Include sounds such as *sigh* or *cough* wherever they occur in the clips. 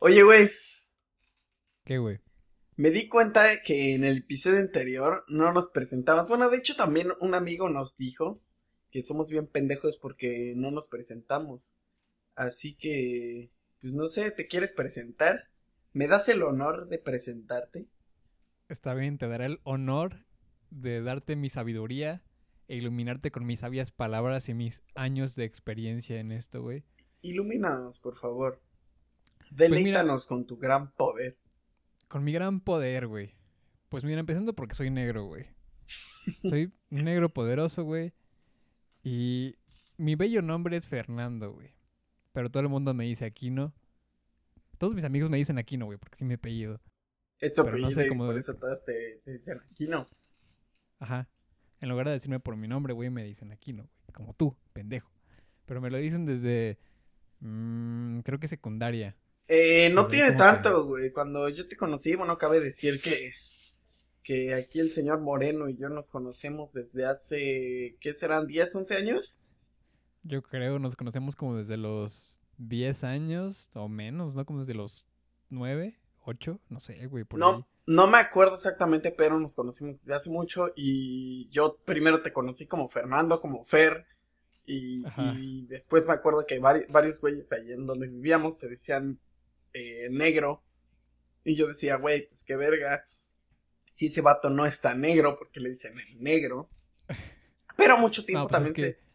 Oye, güey, ¿Qué, güey? me di cuenta de que en el episodio anterior no nos presentamos. Bueno, de hecho también un amigo nos dijo que somos bien pendejos porque no nos presentamos. Así que, pues no sé, ¿te quieres presentar? ¿Me das el honor de presentarte? Está bien, te daré el honor de darte mi sabiduría e iluminarte con mis sabias palabras y mis años de experiencia en esto, güey. Ilumínanos, por favor. Mira- Deleítanos con tu gran poder. Con mi gran poder, güey. Pues mira, empezando porque soy negro, güey. *laughs* Soy negro poderoso, güey. Y mi bello nombre es Fernando, güey. Pero todo el mundo me dice Aquino. Todos mis amigos me dicen Aquino, güey, porque sí me apellido. Es tu Pero no apellido sé cómo por eso todas te, te dicen Aquino. Ajá. En lugar de decirme por mi nombre, güey, me dicen Aquino, güey. Como tú, pendejo. Pero me lo dicen desde. mm, creo que secundaria. Eh, no Pues, tiene tanto, güey. Cuando yo te conocí, bueno, cabe decir que, que aquí el señor Moreno y yo nos conocemos desde hace, ¿qué serán? ¿10, 11 años? Yo creo nos conocemos como desde los 10 años o menos, ¿no? Como desde los 9, 8, no sé, güey, por ahí. No, no me acuerdo exactamente, pero nos conocimos desde hace mucho y yo primero te conocí como Fernando, como Fer. Y, y después me acuerdo que vari- varios güeyes ahí en donde vivíamos te decían eh, negro. Y yo decía, güey, pues qué verga. Si ese vato no está negro, porque le dicen el negro. Pero mucho tiempo No, pues es también que se.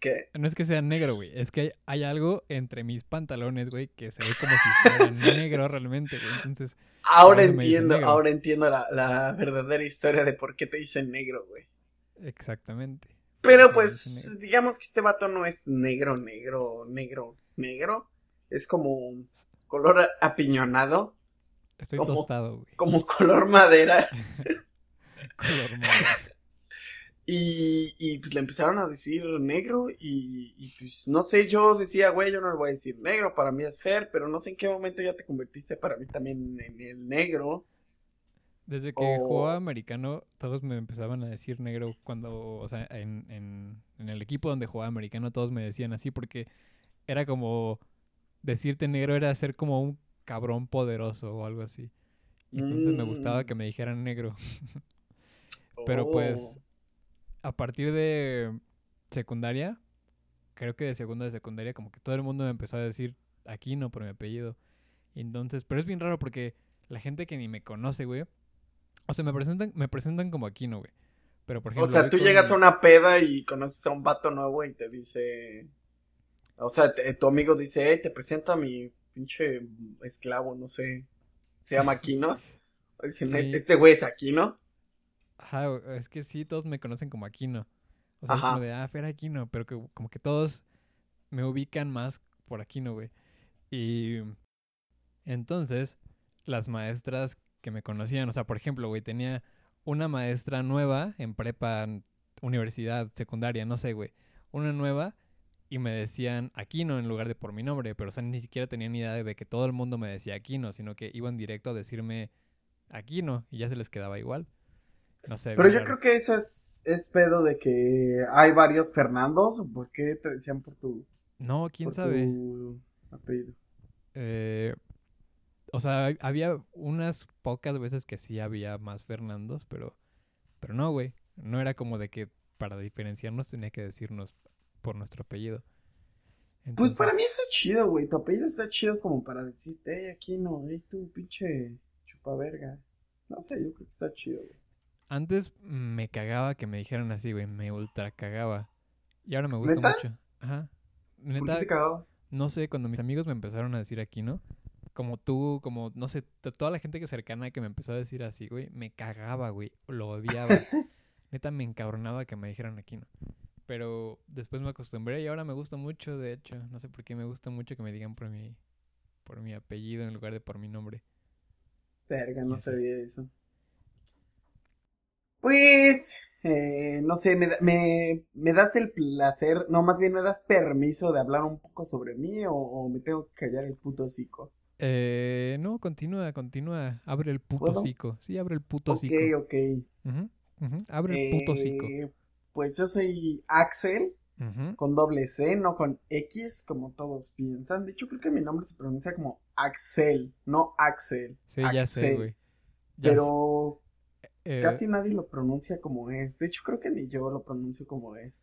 Que, no es que sea negro, güey, es que hay, hay algo entre mis pantalones, güey, que se ve como si fuera negro realmente, güey. Entonces, ahora entiendo, ahora entiendo la, la verdadera historia de por qué te dicen negro, güey. exactamente. Pero pues, digamos que este vato no es negro, negro, negro, negro. Es como color apiñonado, Estoy ¿Cómo? tostado, güey. como color madera. *laughs* Color morado. Y, y pues le empezaron a decir negro y, y, pues no sé, yo decía, güey, yo no le voy a decir negro, para mí es Fer, pero no sé en qué momento ya te convertiste para mí también en el negro. Desde que O- jugaba americano, todos me empezaban a decir negro cuando, o sea, en, en, en el equipo donde jugaba americano, todos me decían así porque era como decirte negro era ser como un cabrón poderoso o algo así. Y entonces me gustaba Mm. que me dijeran negro. *laughs* Pero pues Oh. a partir de secundaria, creo que de segunda de secundaria, como que todo el mundo me empezó a decir Aquino por mi apellido. Entonces, pero es bien raro porque la gente que ni me conoce, güey, o sea, me presentan, me presentan como Aquino, güey. Pero por ejemplo, O sea, tú llegas a una peda y conoces a un vato nuevo y te dice. O sea, te- tu amigo dice, hey, te presento a mi pinche esclavo, no sé. Se llama Aquino. *laughs* Dicen, Sí. este güey es Aquino. Ajá, es que sí, todos me conocen como Aquino. O sea, Ajá. como de, ah, Fer Aquino, pero que, como que todos me ubican más por Aquino, güey. Y entonces, las maestras que me conocían, o sea, por ejemplo, güey, tenía una maestra nueva en prepa, universidad, secundaria, no sé, güey. Una nueva y me decían Aquino en lugar de por mi nombre, pero o sea, ni siquiera tenían ni idea de que todo el mundo me decía Aquino, sino que iban directo a decirme Aquino y ya se les quedaba igual. No sé. Pero yo raro. creo que eso es, es pedo de que hay varios Fernandos. ¿o ¿Por qué te decían por tu, No, quién por sabe. tu apellido? Eh, o sea, había unas pocas veces que sí había más Fernandos, pero, pero no, güey. No era como de que para diferenciarnos tenía que decirnos por nuestro apellido. Pues para mí está chido, güey. Tu apellido está chido como para decirte, hey, Aquino, hey, tú, pinche chupaverga. No sé, yo creo que está chido, güey. Antes me cagaba que me dijeran así, güey. Me ultra cagaba. Y ahora me gusta ¿Neta? mucho. Ajá. ¿Por Neta, qué te cagaba? no sé, cuando mis amigos me empezaron a decir aquí, ¿no? Como tú, como, no sé, toda la gente que cercana que me empezó a decir así, güey, me cagaba, güey, lo odiaba. *laughs* Neta, me encabronaba que me dijeran aquí, ¿no? Pero después me acostumbré y ahora me gusta mucho, de hecho. No sé por qué me gusta mucho que me digan por mi, por mi apellido en lugar de por mi nombre. Verga, no sabía eso. Pues, eh, no sé, me, me, me das el placer, no, más bien me das permiso de hablar un poco sobre mí o, o me tengo que callar el puto hocico. Eh, no, continúa, continúa. Abre el puto ¿Puedo? hocico. Sí, abre el puto Ok, hocico. ok. Ujú, ujú, Abre el puto hocico. Pues yo soy Axel con doble C, no con X, como todos piensan. De hecho, creo que mi nombre se pronuncia como Axel, no Axel. Sí, ya sé, güey. Pero Eh, casi nadie lo pronuncia como es. De hecho, creo que ni yo lo pronuncio como es.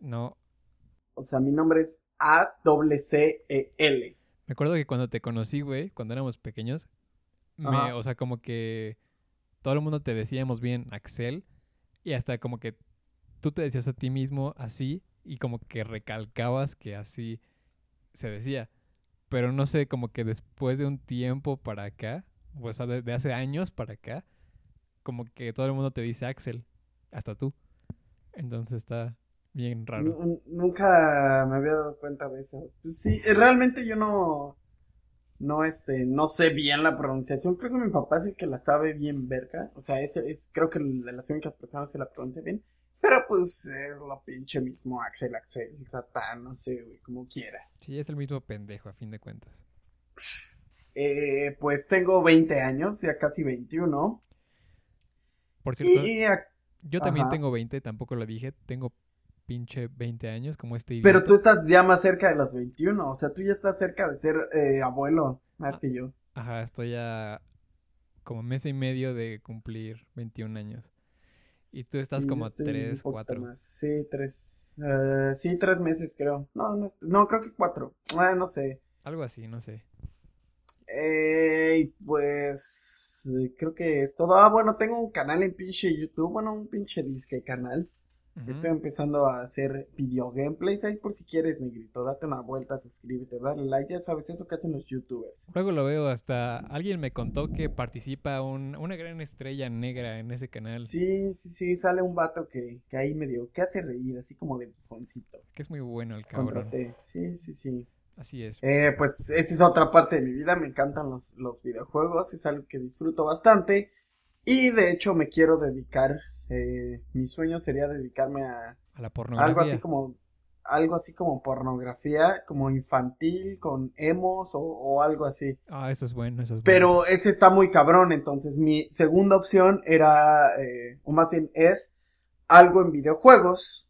No, O sea, mi nombre es A-C-C-E-L. me acuerdo que cuando te conocí, güey, cuando éramos pequeños, me, o sea, como que todo el mundo te decíamos bien Axel y hasta como que tú te decías a ti mismo así y como que recalcabas que así se decía. Pero no sé, como que después de un tiempo para acá, o sea, de, hace años para acá, como que todo el mundo te dice Axel, hasta tú. Entonces está bien raro. Nu- Nunca me había dado cuenta de eso. Pues sí, eh, realmente yo no, no, este, no sé bien la pronunciación. Creo que mi papá es el que la sabe bien verga. O sea, ese es, creo que de las únicas personas que la pronuncia bien. Pero pues es lo pinche mismo, Axel, Axel, Satán, no sé, güey, como quieras. Sí, es el mismo pendejo a fin de cuentas. Eh, pues tengo 20 años, ya casi 21. Por cierto, Y, yo también ajá. tengo 20, tampoco lo dije, tengo pinche 20 años como este pero tú estás ya más cerca de los 21. O sea, tú ya estás cerca de ser eh, abuelo, más que yo. Ajá, estoy a como mes y medio de cumplir 21 años. Y tú estás Sí, como yo a estoy un 3, poquito 4. más. Sí, tres. eh, sí, tres meses creo. No, no, no, creo que cuatro. Ah, no sé. Algo así, no sé. Eh, pues creo que es todo. Ah, bueno, tengo un canal en pinche YouTube. Bueno, un pinche disque canal. Estoy empezando a hacer video gameplays ahí por si quieres, negrito. Date una vuelta, suscríbete, dale like. Ya sabes eso que hacen los youtubers. Luego lo veo hasta alguien me contó que participa un- una gran estrella negra en ese canal, Sí, sí, sí, sale un vato que, que ahí medio, que hace reír, así como de bufoncito. que es muy bueno el cabrón. Contraté. Sí, sí, sí. Así es. Eh, pues esa es otra parte de mi vida, me encantan los, los videojuegos, es algo que disfruto bastante y de hecho me quiero dedicar, eh, mi sueño sería dedicarme a A la algo pornografía. así como, algo así como pornografía, como infantil, con emos o, o algo así. Ah, eso es bueno, eso es bueno. Pero ese está muy cabrón, entonces mi segunda opción era, eh, o más bien es, algo en videojuegos,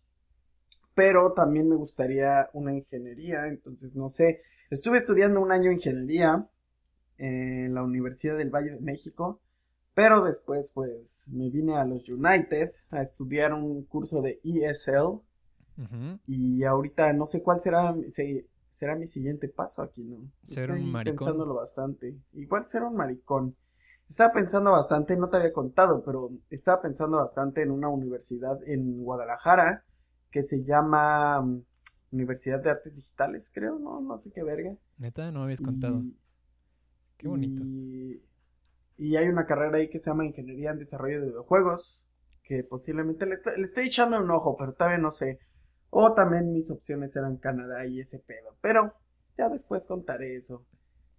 pero también me gustaría una ingeniería, entonces no sé. Estuve estudiando un año ingeniería en la Universidad del Valle de México, pero después pues me vine a los United a estudiar un curso de ESL y ahorita no sé cuál será, se- será mi siguiente paso aquí, ¿no? Ser un Estoy maricón. pensándolo bastante. Igual ser un maricón. Estaba pensando bastante, no te había contado, pero estaba pensando bastante en una universidad en Guadalajara que se llama mm, Universidad de Artes Digitales, creo, no, no sé qué verga. Neta, no me habías contado. Y- Qué bonito. Y, y hay una carrera ahí que se llama Ingeniería en Desarrollo de Videojuegos, que posiblemente le estoy, echando un ojo, pero todavía no sé. O también mis opciones eran Canadá y ese pedo. Pero ya después contaré eso.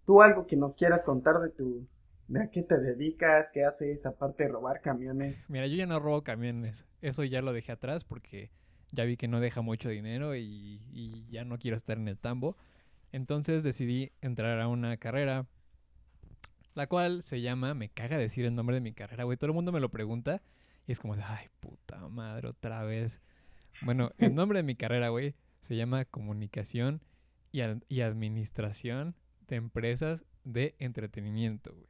¿Tú algo que nos quieras contar de tu... de a qué te dedicas, qué haces aparte de robar camiones? Mira, yo ya no robo camiones. Eso ya lo dejé atrás porque ya vi que no deja mucho dinero y ya no quiero estar en el tambo. Entonces decidí entrar a una carrera, la cual se llama, me caga decir el nombre de mi carrera, güey. Todo el mundo me lo pregunta y es como de, ay, puta madre, otra vez. Bueno, el *laughs* nombre de mi carrera, güey, se llama Comunicación y, Ad- y Administración de Empresas de Entretenimiento, güey.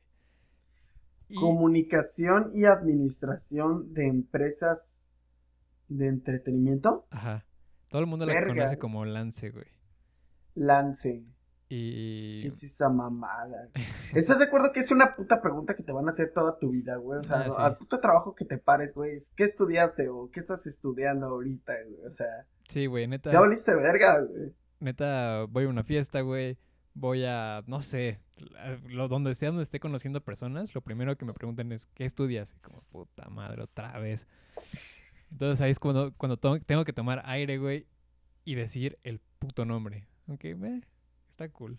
Y- Comunicación y administración de empresas de entretenimiento. Ajá. Todo el mundo la Verga. conoce como Lance, güey. Lance. Y... ¿Qué es esa mamada? güey? ¿Estás de acuerdo que es una puta pregunta que te van a hacer toda tu vida, güey? O sea, Ah, sí. al puto trabajo que te pares, güey. ¿Qué estudiaste o qué estás estudiando ahorita, güey? O sea, Sí, güey, neta. ya valiste verga, güey. Neta, voy a una fiesta, güey. Voy a, no sé, lo, donde sea donde esté conociendo personas, lo primero que me preguntan es, ¿qué estudias? Y como, puta madre, otra vez. Entonces ahí es cuando, cuando tengo que tomar aire, güey, y decir el puto nombre. Aunque, eh, está cool.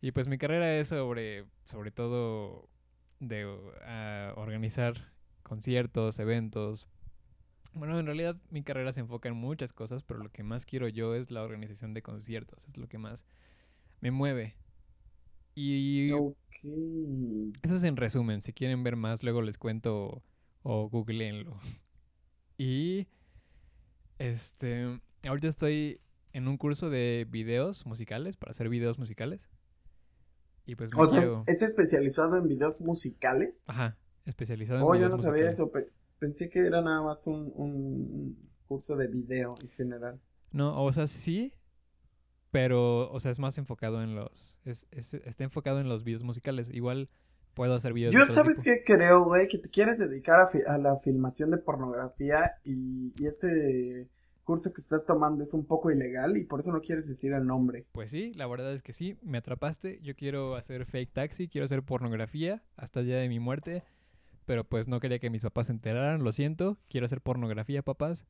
Y pues mi carrera es sobre, sobre todo, de ah, organizar conciertos, eventos. Bueno, en realidad mi carrera se enfoca en muchas cosas, pero lo que más quiero yo es la organización de conciertos. Es lo que más me mueve. Y Ok. eso es en resumen. Si quieren ver más, luego les cuento o googleenlo. *laughs* Y este ahorita estoy en un curso de videos musicales, para hacer videos musicales. Y pues O sea, ¿es- quiero- ¿es especializado en videos musicales? Ajá, especializado en Oh, yo no sabía eso. pe- Pensé que era nada más un, un curso de video en general. No, o sea, sí, pero, o sea, es más enfocado en los, es, es- está enfocado en los videos musicales. Igual puedo hacer videos de Yo todo sabes tipo. qué creo, güey, que te quieres dedicar a, fi- a la filmación de pornografía y, y este curso que estás tomando es un poco ilegal y por eso no quieres decir el nombre. Pues sí, la verdad es que sí, me atrapaste. Yo quiero hacer fake taxi, quiero hacer pornografía hasta el día de mi muerte. Pero pues no quería que mis papás se enteraran, lo siento. Quiero hacer pornografía, papás.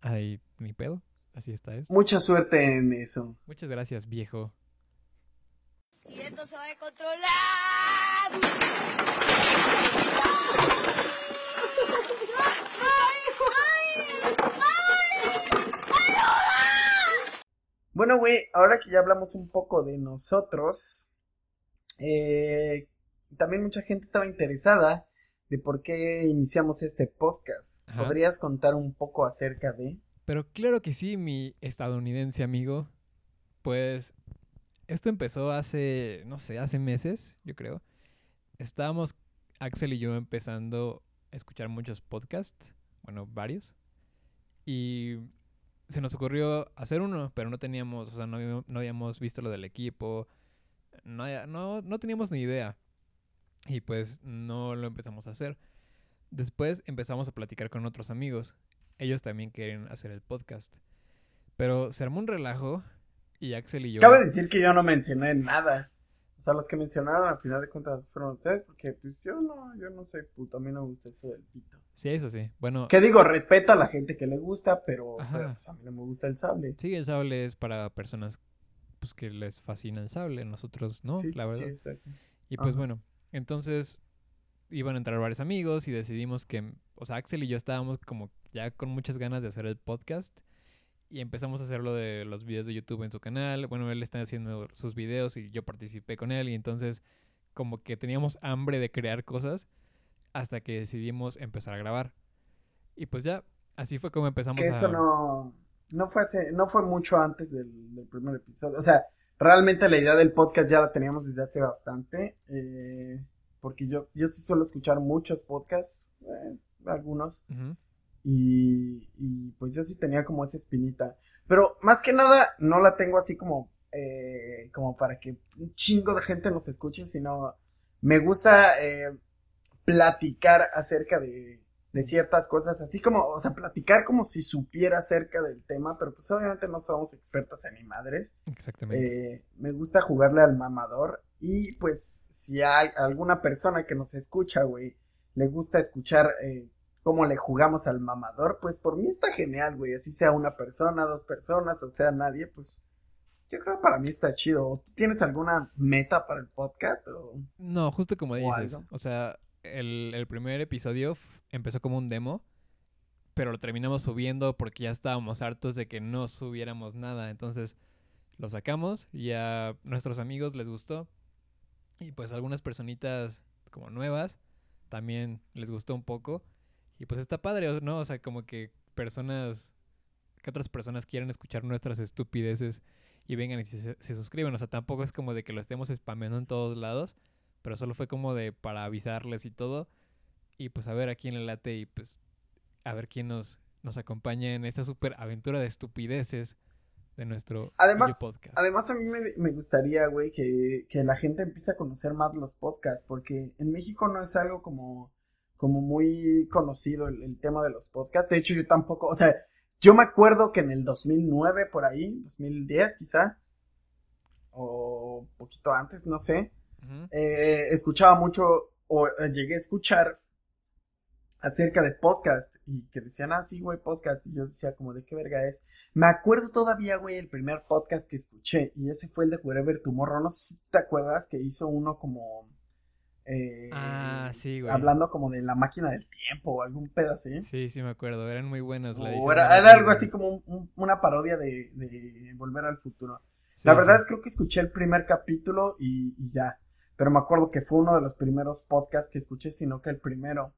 Ay, ni pedo. Así está esto. Mucha suerte en eso. Muchas gracias, viejo. Y esto se va a controlar. Bueno, güey, ahora que ya hablamos un poco de nosotros, eh, también mucha gente estaba interesada de por qué iniciamos este podcast. Ajá. ¿Podrías contar un poco acerca de? Pero claro que sí, mi estadounidense amigo. Pues esto empezó hace, no sé, hace meses, yo creo. Estábamos, Axel y yo, empezando a escuchar muchos podcasts, bueno, varios. Y se nos ocurrió hacer uno, pero no teníamos, o sea, no, no habíamos visto lo del equipo, no, no, no teníamos ni idea. Y pues no lo empezamos a hacer. Después empezamos a platicar con otros amigos. Ellos también querían hacer el podcast. Pero se armó un relajo y Axel y yo... Cabe decir que yo no mencioné nada. O sea, los que mencionaron al final de cuentas fueron ustedes, porque pues yo no, yo no sé, puto, a mí no me gusta eso del pito. Sí, eso sí. Bueno, Que digo, respeto a la gente que le gusta, pero, pues a mí no me gusta el sable. sí, el sable es para personas pues, que les fascina el sable. Nosotros no, sí, la sí, verdad. exacto. Y pues Ajá. bueno, entonces iban a entrar varios amigos y decidimos que, o sea, Axel y yo estábamos como ya con muchas ganas de hacer el podcast y empezamos a hacer lo de los videos de YouTube en su canal. Bueno, él está haciendo sus videos y yo participé con él y entonces como que teníamos hambre de crear cosas hasta que decidimos empezar a grabar. Y pues ya, así fue como empezamos Que a... eso no, no fue hace, no fue mucho antes del, del primer episodio. O sea, realmente la idea del podcast ya la teníamos desde hace bastante. eh, porque yo, yo sí suelo escuchar muchos podcasts, eh, algunos. Ujú. Y, y pues yo sí tenía como esa espinita. Pero más que nada no la tengo así como, eh, como para que un chingo de gente nos escuche, sino me gusta eh, platicar acerca de, de ciertas cosas, así como, o sea, platicar como si supiera acerca del tema, pero pues obviamente no somos expertas en ni madres. Exactamente. Eh, me gusta jugarle al mamador. Y pues, si hay alguna persona que nos escucha, güey, le gusta escuchar eh, cómo le jugamos al mamador, pues por mí está genial, güey. Así sea una persona, dos personas, o sea nadie, pues yo creo que para mí está chido. ¿Tú tienes alguna meta para el podcast? O... No, justo como dices. O sea, el, el primer episodio empezó como un demo, pero lo terminamos subiendo porque ya estábamos hartos de que no subiéramos nada. Entonces lo sacamos y a nuestros amigos les gustó. Y pues algunas personitas como nuevas también les gustó un poco. Y pues está padre, ¿no? O sea, como que personas, que otras personas quieren escuchar nuestras estupideces y vengan y se, se suscriben. O sea, tampoco es como de que lo estemos spameando en todos lados, pero solo fue como de para avisarles y todo. Y pues a ver a quién le late y pues a ver quién nos, nos acompaña en esta super aventura de estupideces de nuestro Además, podcast. además a mí me, me gustaría, güey, que, que la gente empiece a conocer más los podcasts, porque en México no es algo como, como muy conocido el, el tema de los podcasts. De hecho, yo tampoco, o sea, yo me acuerdo que en el 2009, por ahí, 2010 quizá, o poquito antes, no sé, eh, escuchaba mucho, o eh, llegué a escuchar acerca de podcast y que decían, ah, sí, güey, podcast. Y yo decía, como, ¿de qué verga es? Me acuerdo todavía, güey, el primer podcast que escuché y ese fue el de Wherever Tomorrow. No sé si te acuerdas que hizo uno como. Eh, Ah, sí, güey. Hablando como de la máquina del tiempo o algún pedo así. Sí, sí me acuerdo, eran muy buenas. la O era, algo así como un- un- una parodia de, de Volver al Futuro. Sí, La sí. verdad creo que escuché el primer capítulo y, y ya. Pero me acuerdo que fue uno de los primeros podcasts que escuché, sino que el primero.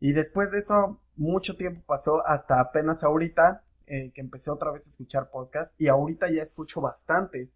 Y después de eso, mucho tiempo pasó hasta apenas ahorita eh, que empecé otra vez a escuchar podcast y ahorita ya escucho bastantes.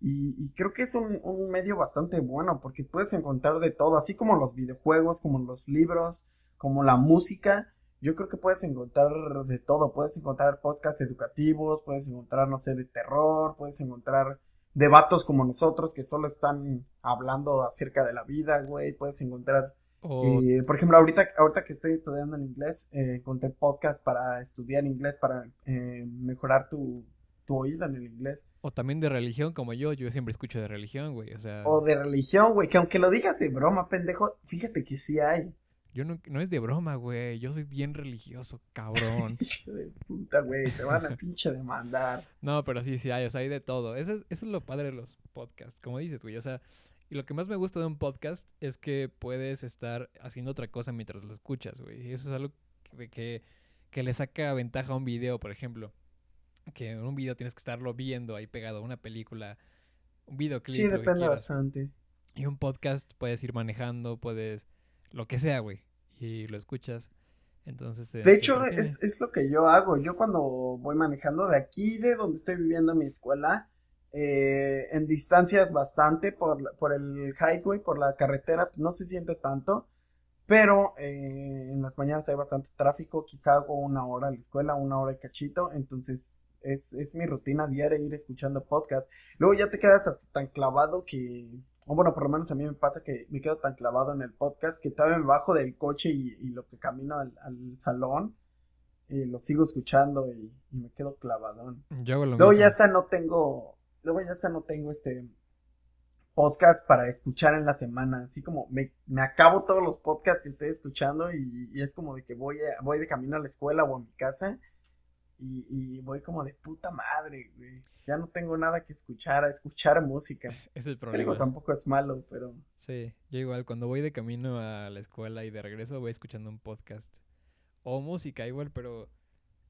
Y, y creo que es un, un, medio bastante bueno porque puedes encontrar de todo, así como los videojuegos, como los libros, como la música. Yo creo que puedes encontrar de todo. Puedes encontrar podcasts educativos, puedes encontrar, no sé, de terror, puedes encontrar debatos como nosotros que solo están hablando acerca de la vida, güey. Puedes encontrar, eh, por ejemplo, ahorita, ahorita que estoy estudiando en inglés, eh, encontré podcast para estudiar inglés, para eh, mejorar tu, tu oído en el inglés. o también de religión como yo, yo siempre escucho de religión, güey. O sea, O de religión, güey, que aunque lo digas de broma, pendejo, fíjate que sí hay. yo no, no es de broma, güey. Yo soy bien religioso, cabrón. *laughs* De puta, güey, te van a *laughs* pinche demandar. No, pero sí, sí hay, o sea, hay de todo. Eso es, eso es lo padre de los podcasts, como dices, güey. O sea, y lo que más me gusta de un podcast es que puedes estar haciendo otra cosa mientras lo escuchas, güey. Y eso es algo que, que, que le saca ventaja a un video, por ejemplo. Que en un video tienes que estarlo viendo ahí pegado a una película, un videoclip. Sí, depende bastante. Y un podcast puedes ir manejando, puedes lo que sea, güey. Y lo escuchas. Entonces, eh, De hecho, es, es lo que yo hago. Yo cuando voy manejando de aquí, de donde estoy viviendo mi escuela, eh, en distancias bastante por, por el highway, por la carretera, no se siente tanto. Pero eh, en las mañanas hay bastante tráfico, quizá hago una hora a la escuela, una hora de cachito, entonces es, es mi rutina diaria ir escuchando podcast. Luego ya te quedas hasta tan clavado que, o bueno, por lo menos a mí me pasa que me quedo tan clavado en el podcast que todavía me bajo del coche y, y lo que camino al, al salón, eh, lo sigo escuchando y, y me quedo clavadón. Yo hago lo Luego mismo. ya hasta no tengo, luego ya hasta no tengo este podcast para escuchar en la semana, así como me, me acabo todos los podcasts que estoy escuchando y, y es como de que voy a- voy de camino a la escuela o a mi casa y, y voy como de puta madre, güey. Ya no tengo nada que escuchar, a escuchar música. *laughs* Es el Que digo, problema. tampoco es malo, pero Sí, yo igual, cuando voy de camino a la escuela y de regreso voy escuchando un podcast. O música igual, pero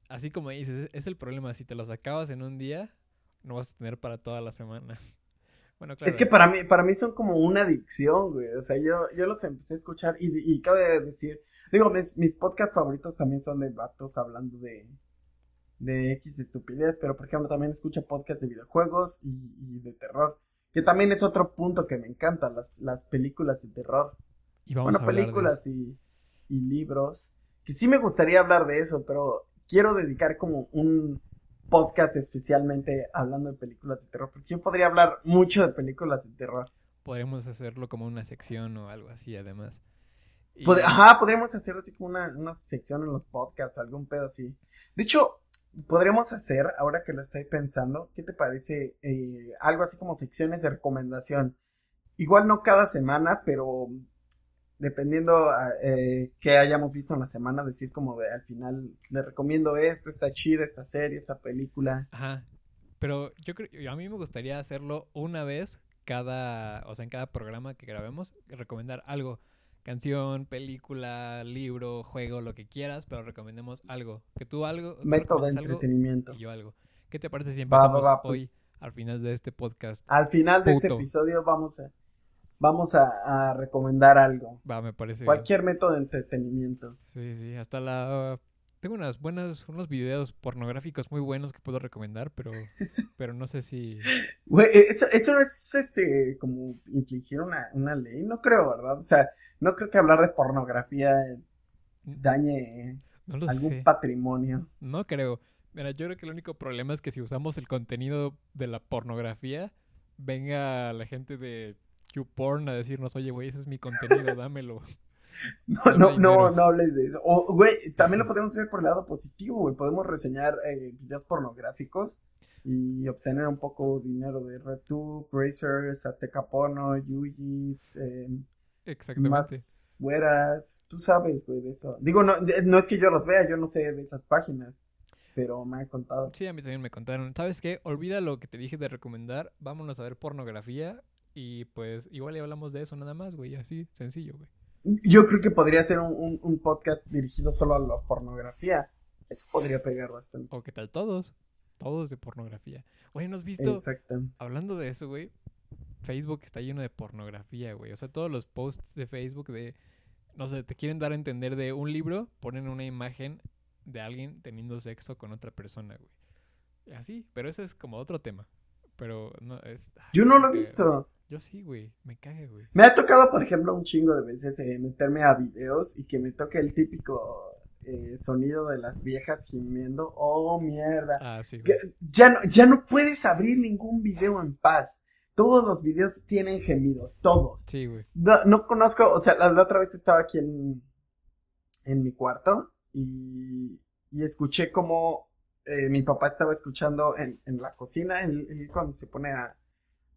así como dices, es- es el problema. Si te los acabas en un día, no vas a tener para toda la semana. *laughs* Bueno, claro. Es que para mí, para mí son como una adicción, güey. O sea, yo, yo los empecé a escuchar y, y cabe decir, digo, mis, mis podcasts favoritos también son de vatos hablando de, de X estupidez, pero por ejemplo también escucho podcasts de videojuegos y, y de terror. Que también es otro punto que me encanta, las, las películas de terror. Y vamos bueno, a hablar de películas y, y libros. Que sí me gustaría hablar de eso, pero quiero dedicar como un podcast especialmente hablando de películas de terror, porque yo podría hablar mucho de películas de terror. Podríamos hacerlo como una sección o algo así, además. Y- Pod- Ajá, podríamos hacer así como una, una sección en los podcasts o algún pedo así. De hecho, podríamos hacer, ahora que lo estoy pensando, ¿qué te parece? Eh, algo así como secciones de recomendación. Igual no cada semana, pero dependiendo a, eh, que hayamos visto en la semana, decir como de al final, le recomiendo esto, está chida esta serie, esta película. Ajá. Pero yo creo, a mí me gustaría hacerlo una vez cada, o sea, en cada programa que grabemos, recomendar algo. Canción, película, libro, juego, lo que quieras, pero recomendemos algo. Que tú algo. Método de algo entretenimiento. y yo algo. ¿Qué te parece si Va, va, empezamos va, hoy pues. al final de este podcast? Al final de este episodio vamos a, vamos a, a recomendar algo. Va, me parece. bien. Cualquier método de entretenimiento. Sí, sí, hasta la... Tengo unas buenas, unos videos pornográficos muy buenos que puedo recomendar, pero, *laughs* pero no sé si... Güey, eh, eso, eso es este como infligir una, una ley, no creo, ¿verdad? O sea, no creo que hablar de pornografía dañe No algún sé. patrimonio. No creo. Mira, yo creo que el único problema es que si usamos el contenido de la pornografía, venga la gente de YouPorn a decirnos, oye, güey, ese es mi contenido, dámelo. No, *laughs* Dame no, no, dinero. no hables de eso. O, güey, también lo podemos ver por el lado positivo, güey. Podemos reseñar eh, videos pornográficos y obtener un poco dinero de RedTube, Brazers, Azteca Porno, Yujits, eh, Exactamente. más güeras. Tú sabes, güey, de eso. Digo, no, de- no es que yo los vea, yo no sé de esas páginas, pero me han contado. Sí, a mí también me contaron. ¿Sabes qué? Olvida lo que te dije de recomendar. Vámonos a ver pornografía y pues igual le hablamos de eso nada más, güey. Así, sencillo, güey. Yo creo que podría ser un, un- un podcast dirigido solo a la pornografía. Eso podría pegar bastante. O qué tal todos. Todos de pornografía. Oye, ¿no has visto? Exacto. Hablando de eso, güey. Facebook está lleno de pornografía, güey. O sea, todos los posts de Facebook de... No sé, te quieren dar a entender de un libro, ponen una imagen de alguien teniendo sexo con otra persona, güey. Así, pero ese es como otro tema. Pero no es. Yo no lo he visto. Yo sí, güey. Me cague, güey. Me ha tocado, por ejemplo, un chingo de veces eh, meterme a videos y que me toque el típico eh, sonido de las viejas gimiendo. Oh, mierda. Ah, sí, güey. ya, no, ya no puedes abrir ningún video en paz. Todos los videos tienen gemidos, todos. Sí, güey. No, no conozco, o sea, la, la otra vez estaba aquí en, en mi cuarto y, y escuché como eh, mi papá estaba escuchando en, en la cocina, él, él cuando se pone a,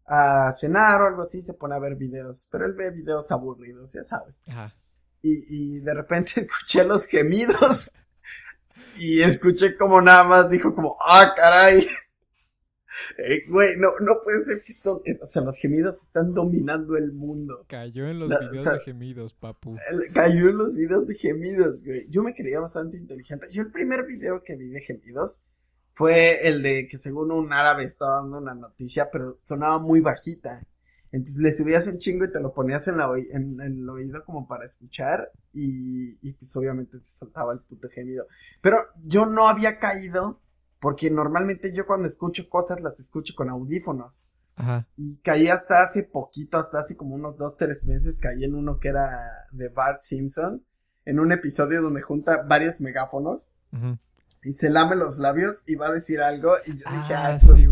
a cenar o algo así, se pone a ver videos, pero él ve videos aburridos, ya sabes. Ajá. Y, y de repente *laughs* escuché los gemidos y escuché como nada más dijo como, ah, caray. *laughs* Eh, Güey, no, no puede ser que esto, es- o sea, los gemidos están dominando el mundo. Cayó en los La- videos o sea- de gemidos, papu. Cayó en los videos de gemidos, güey. Yo me creía bastante inteligente. Yo el primer video que vi de gemidos fue el de que según un árabe estaba dando una noticia, pero sonaba muy bajita. Entonces le subías un chingo y te lo ponías en, la en, en el oído como para escuchar y, y pues obviamente te saltaba el puto gemido. Pero yo no había caído porque normalmente yo cuando escucho cosas las escucho con audífonos. Ajá. Y caí hasta hace poquito, hasta hace como unos dos, tres meses, caí en uno que era de Bart Simpson, en un episodio donde junta varios megáfonos. Y se lame los labios y va a decir algo y yo dije, ah, Ah, esto sí,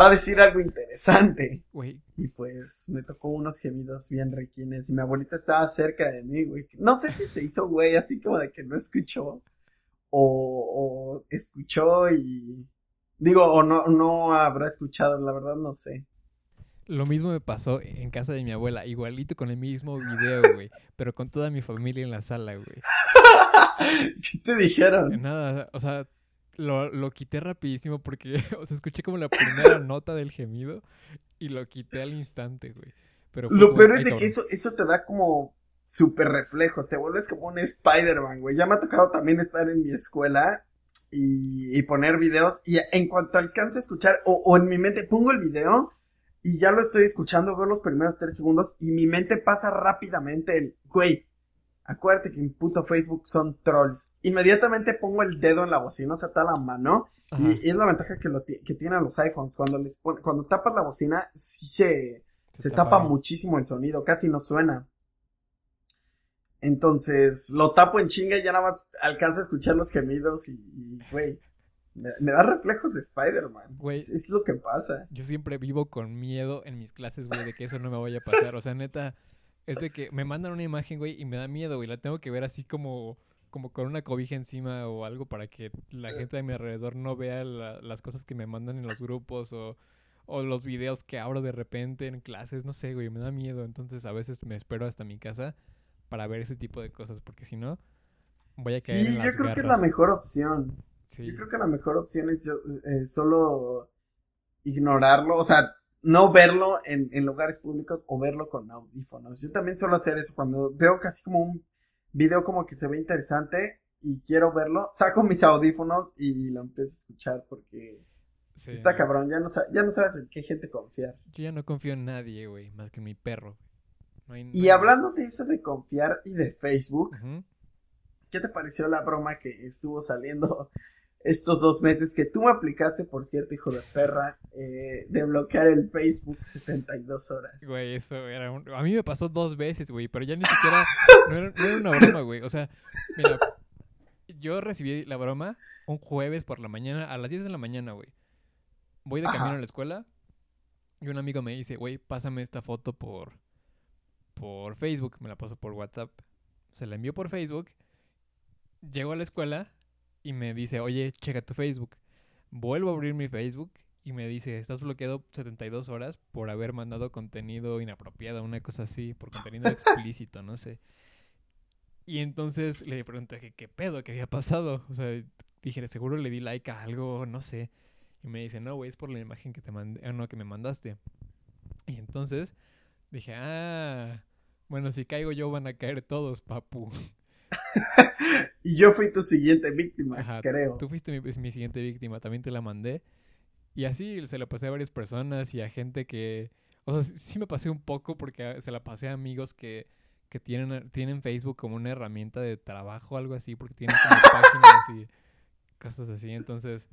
va a decir algo interesante. Y pues me tocó unos gemidos bien requines y mi abuelita estaba cerca de mí, güey. No sé si se hizo güey, así como de que no escuchó o, o escuchó y... Digo, o no, no habrá escuchado, la verdad no sé. Lo mismo me pasó en casa de mi abuela, igualito con el mismo video, güey, pero con toda mi familia en la sala, güey. *laughs* ¿Qué te dijeron? Nada, o sea, lo, lo quité rapidísimo porque, *laughs* o sea, escuché como la primera *laughs* nota del gemido y lo quité al instante, güey. Pero Lo peor "Ay, es de que cabrón". eso, eso te da como super reflejos, te vuelves como un Spider-Man, güey. Ya me ha tocado también estar en mi escuela y, y poner videos y en cuanto alcance a escuchar o, o en mi mente pongo el video y ya lo estoy escuchando, veo los primeros tres segundos y mi mente pasa rápidamente el, güey, acuérdate que en puto Facebook son trolls. Inmediatamente pongo el dedo en la bocina, o sea, está la mano Ajá. y, es la ventaja que, lo que tienen los iPhones. Cuando les pon- cuando tapas la bocina, sí se, se tapa muchísimo el sonido, casi no suena. Entonces, lo tapo en chinga y ya nada más alcanza a escuchar los gemidos y, güey, me, me da reflejos de Spider-Man. Es lo que pasa. Yo siempre vivo con miedo en mis clases, güey, de que eso no me vaya a pasar. O sea, neta, es de que me mandan una imagen, güey, y me da miedo, güey. La tengo que ver así como, como con una cobija encima o algo para que la gente de mi alrededor no vea la- las cosas que me mandan en los grupos o, o los videos que abro de repente en clases. No sé, güey, me da miedo. Entonces a veces me espero hasta mi casa para ver ese tipo de cosas, porque si no, voy a caer Sí, en yo las creo que es la mejor opción. Sí. Yo creo que la mejor opción es yo- eh, solo ignorarlo, o sea, no verlo en, en lugares públicos o verlo con audífonos. Yo también suelo hacer eso cuando veo casi como un video como que se ve interesante y quiero verlo, saco mis audífonos y lo empiezo a escuchar porque Sí. está cabrón, ya no, ya no sabes en qué gente confiar. Yo ya no confío en nadie, güey, más que en mi perro. No hay Y hablando de eso de confiar y de Facebook. ¿qué te pareció la broma que estuvo saliendo estos dos meses que tú me aplicaste, por cierto, hijo de perra, eh, de bloquear el Facebook 72 horas? Güey, eso era un... A mí me pasó dos veces, güey, pero ya ni siquiera... *laughs* No era, no era una broma, güey. O sea, mira, yo recibí la broma un jueves por la mañana, a las 10 de la mañana, güey. Voy de camino Ajá. a la escuela y un amigo me dice, güey, pásame esta foto por, por Facebook. Me la paso por WhatsApp. Se la envió por Facebook. Llego a la escuela y me dice, oye, checa tu Facebook. Vuelvo a abrir mi Facebook y me dice, estás bloqueado 72 horas por haber mandado contenido inapropiado, una cosa así, por contenido explícito, no sé. Y entonces le pregunté que qué pedo, qué había pasado. O sea, dije, seguro le di like a algo, no sé. Y me dice, no, güey, es por la imagen que te mandé, ah, no, que me mandaste. Y entonces dije, ah, bueno, si caigo yo van a caer todos, papu. *laughs* Y yo fui tu siguiente víctima, Ajá, creo. Tú fuiste mi, es mi siguiente víctima, también te la mandé. Y así se la pasé a varias personas y a gente que... O sea, sí- me pasé un poco porque a- se la pasé a amigos que, que tienen, tienen Facebook como una herramienta de trabajo algo así, porque tienen como *laughs* páginas y cosas así. Entonces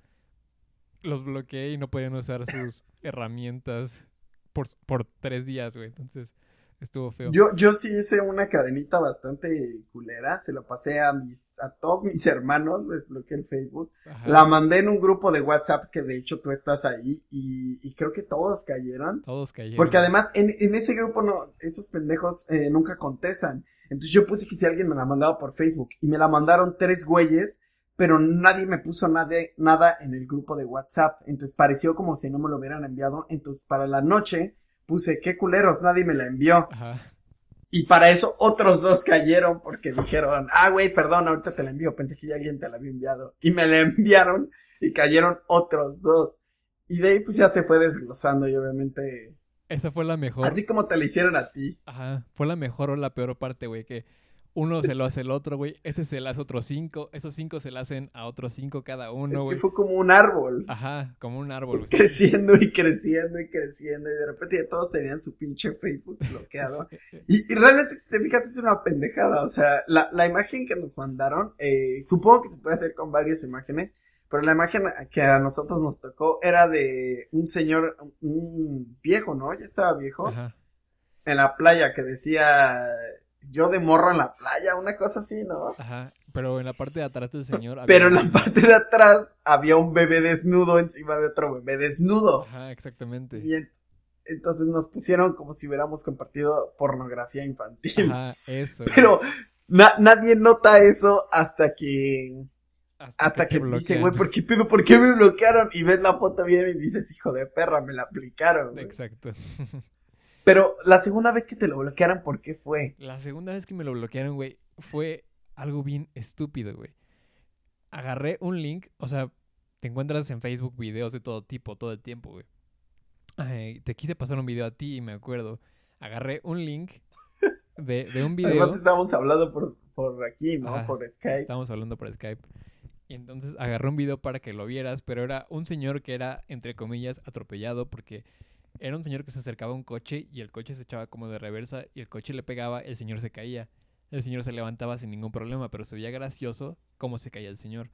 los bloqueé y no podían usar sus herramientas por, por tres días, güey. Entonces estuvo feo. Yo, yo sí hice una cadenita bastante culera, se lo pasé a mis, a todos mis hermanos, les bloqueé el Facebook, Ajá, la mandé en un grupo de WhatsApp que de hecho tú estás ahí y, y creo que todos cayeron. Todos cayeron. Porque además en, en ese grupo no, esos pendejos eh, nunca contestan. Entonces yo puse que si alguien me la mandaba por Facebook y me la mandaron tres güeyes, pero nadie me puso nada, nada en el grupo de WhatsApp. Entonces pareció como si no me lo hubieran enviado. Entonces para la noche puse, qué culeros, nadie me la envió. Ajá. Y para eso otros dos cayeron porque dijeron, ah, güey, perdón, ahorita te la envío, pensé que ya alguien te la había enviado. Y me la enviaron y cayeron otros dos. Y de ahí pues ya se fue desglosando y obviamente, Esa fue la mejor. así como te la hicieron a ti. Ajá. Fue la mejor o la peor parte, güey. Que uno se lo hace el otro, güey. Ese se lo hace a otros cinco. Esos cinco se lo hacen a otros cinco cada uno, es que güey. fue como un árbol. Ajá, como un árbol, güey. Creciendo y creciendo y creciendo. Y de repente ya todos tenían su pinche Facebook bloqueado. *laughs* Y, y realmente, si te fijas, es una pendejada. O sea, la, la imagen que nos mandaron, eh, supongo que se puede hacer con varias imágenes. Pero la imagen que a nosotros nos tocó era de un señor, un viejo, ¿no? Ya estaba viejo. Ajá. En la playa que decía, yo de morro en la playa, una cosa así, ¿no? Ajá. Pero en la parte de atrás del señor. había Pero en la parte de atrás había un bebé desnudo encima de otro bebé desnudo. Ajá, exactamente. Y en- entonces nos pusieron como si hubiéramos compartido pornografía infantil. Ajá, eso. Pero na- nadie nota eso hasta que hasta te que dice, güey, ¿por qué pedo? ¿Por qué me bloquearon? Y ves la foto bien y dices, hijo de perra, me la aplicaron. güey". Exacto. *laughs* Pero la segunda vez que te lo bloquearon, ¿por qué fue? La segunda vez que me lo bloquearon, güey, fue algo bien estúpido, güey. Agarré un link, o sea, te encuentras en Facebook videos de todo tipo, todo el tiempo, güey. Ay, te quise pasar un video a ti y me acuerdo. Agarré un link de, de un *laughs* video. Además estábamos hablando por, por aquí, ¿no? Ajá, por Skype. Estábamos hablando por Skype. Y entonces agarré un video para que lo vieras, pero era un señor que era, entre comillas, atropellado porque era un señor que se acercaba a un coche y el coche se echaba como de reversa y el coche le pegaba, el señor se caía. El señor se levantaba sin ningún problema, pero se veía gracioso cómo se caía el señor.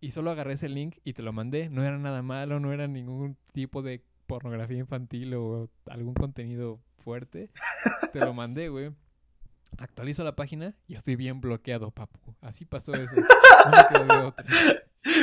Y solo agarré ese link y te lo mandé. No era nada malo, no era ningún tipo de pornografía infantil o algún contenido fuerte. Te lo mandé, güey. Actualizo la página y estoy bien bloqueado, papu. Así pasó eso. No quedó otra.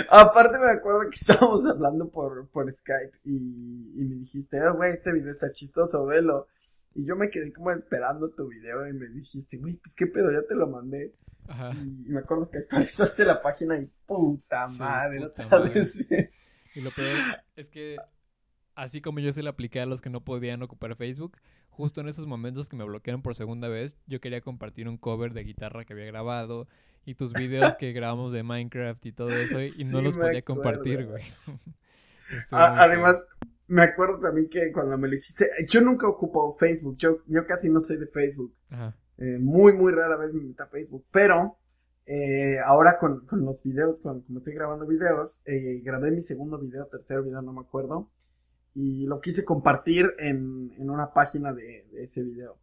Aparte me acuerdo que *laughs* estábamos hablando por, por Skype y, y me dijiste, "Oh, güey, este video está chistoso, velo. Y yo me quedé como esperando tu video y me dijiste, güey, pues qué pedo, ya te lo mandé. Ajá. Y, me acuerdo que actualizaste la página y puta Sí, madre, puta otra madre. vez. Y lo peor es que, así como yo se le apliqué a los que no podían ocupar Facebook, justo en esos momentos que me bloquearon por segunda vez, yo quería compartir un cover de guitarra que había grabado y tus videos que grabamos de Minecraft y todo eso, y, *laughs* no los podía compartir, güey. *laughs* Estuvo A- muy feo. además, me acuerdo también que cuando me lo hiciste, yo nunca ocupo Facebook, yo, yo casi no soy de Facebook. Ajá. Eh, muy, muy rara vez me meto a Facebook, pero eh, ahora con, con los videos, con, como estoy grabando videos, eh, grabé mi segundo video, tercer video, no me acuerdo, y lo quise compartir en, en una página de, de ese video.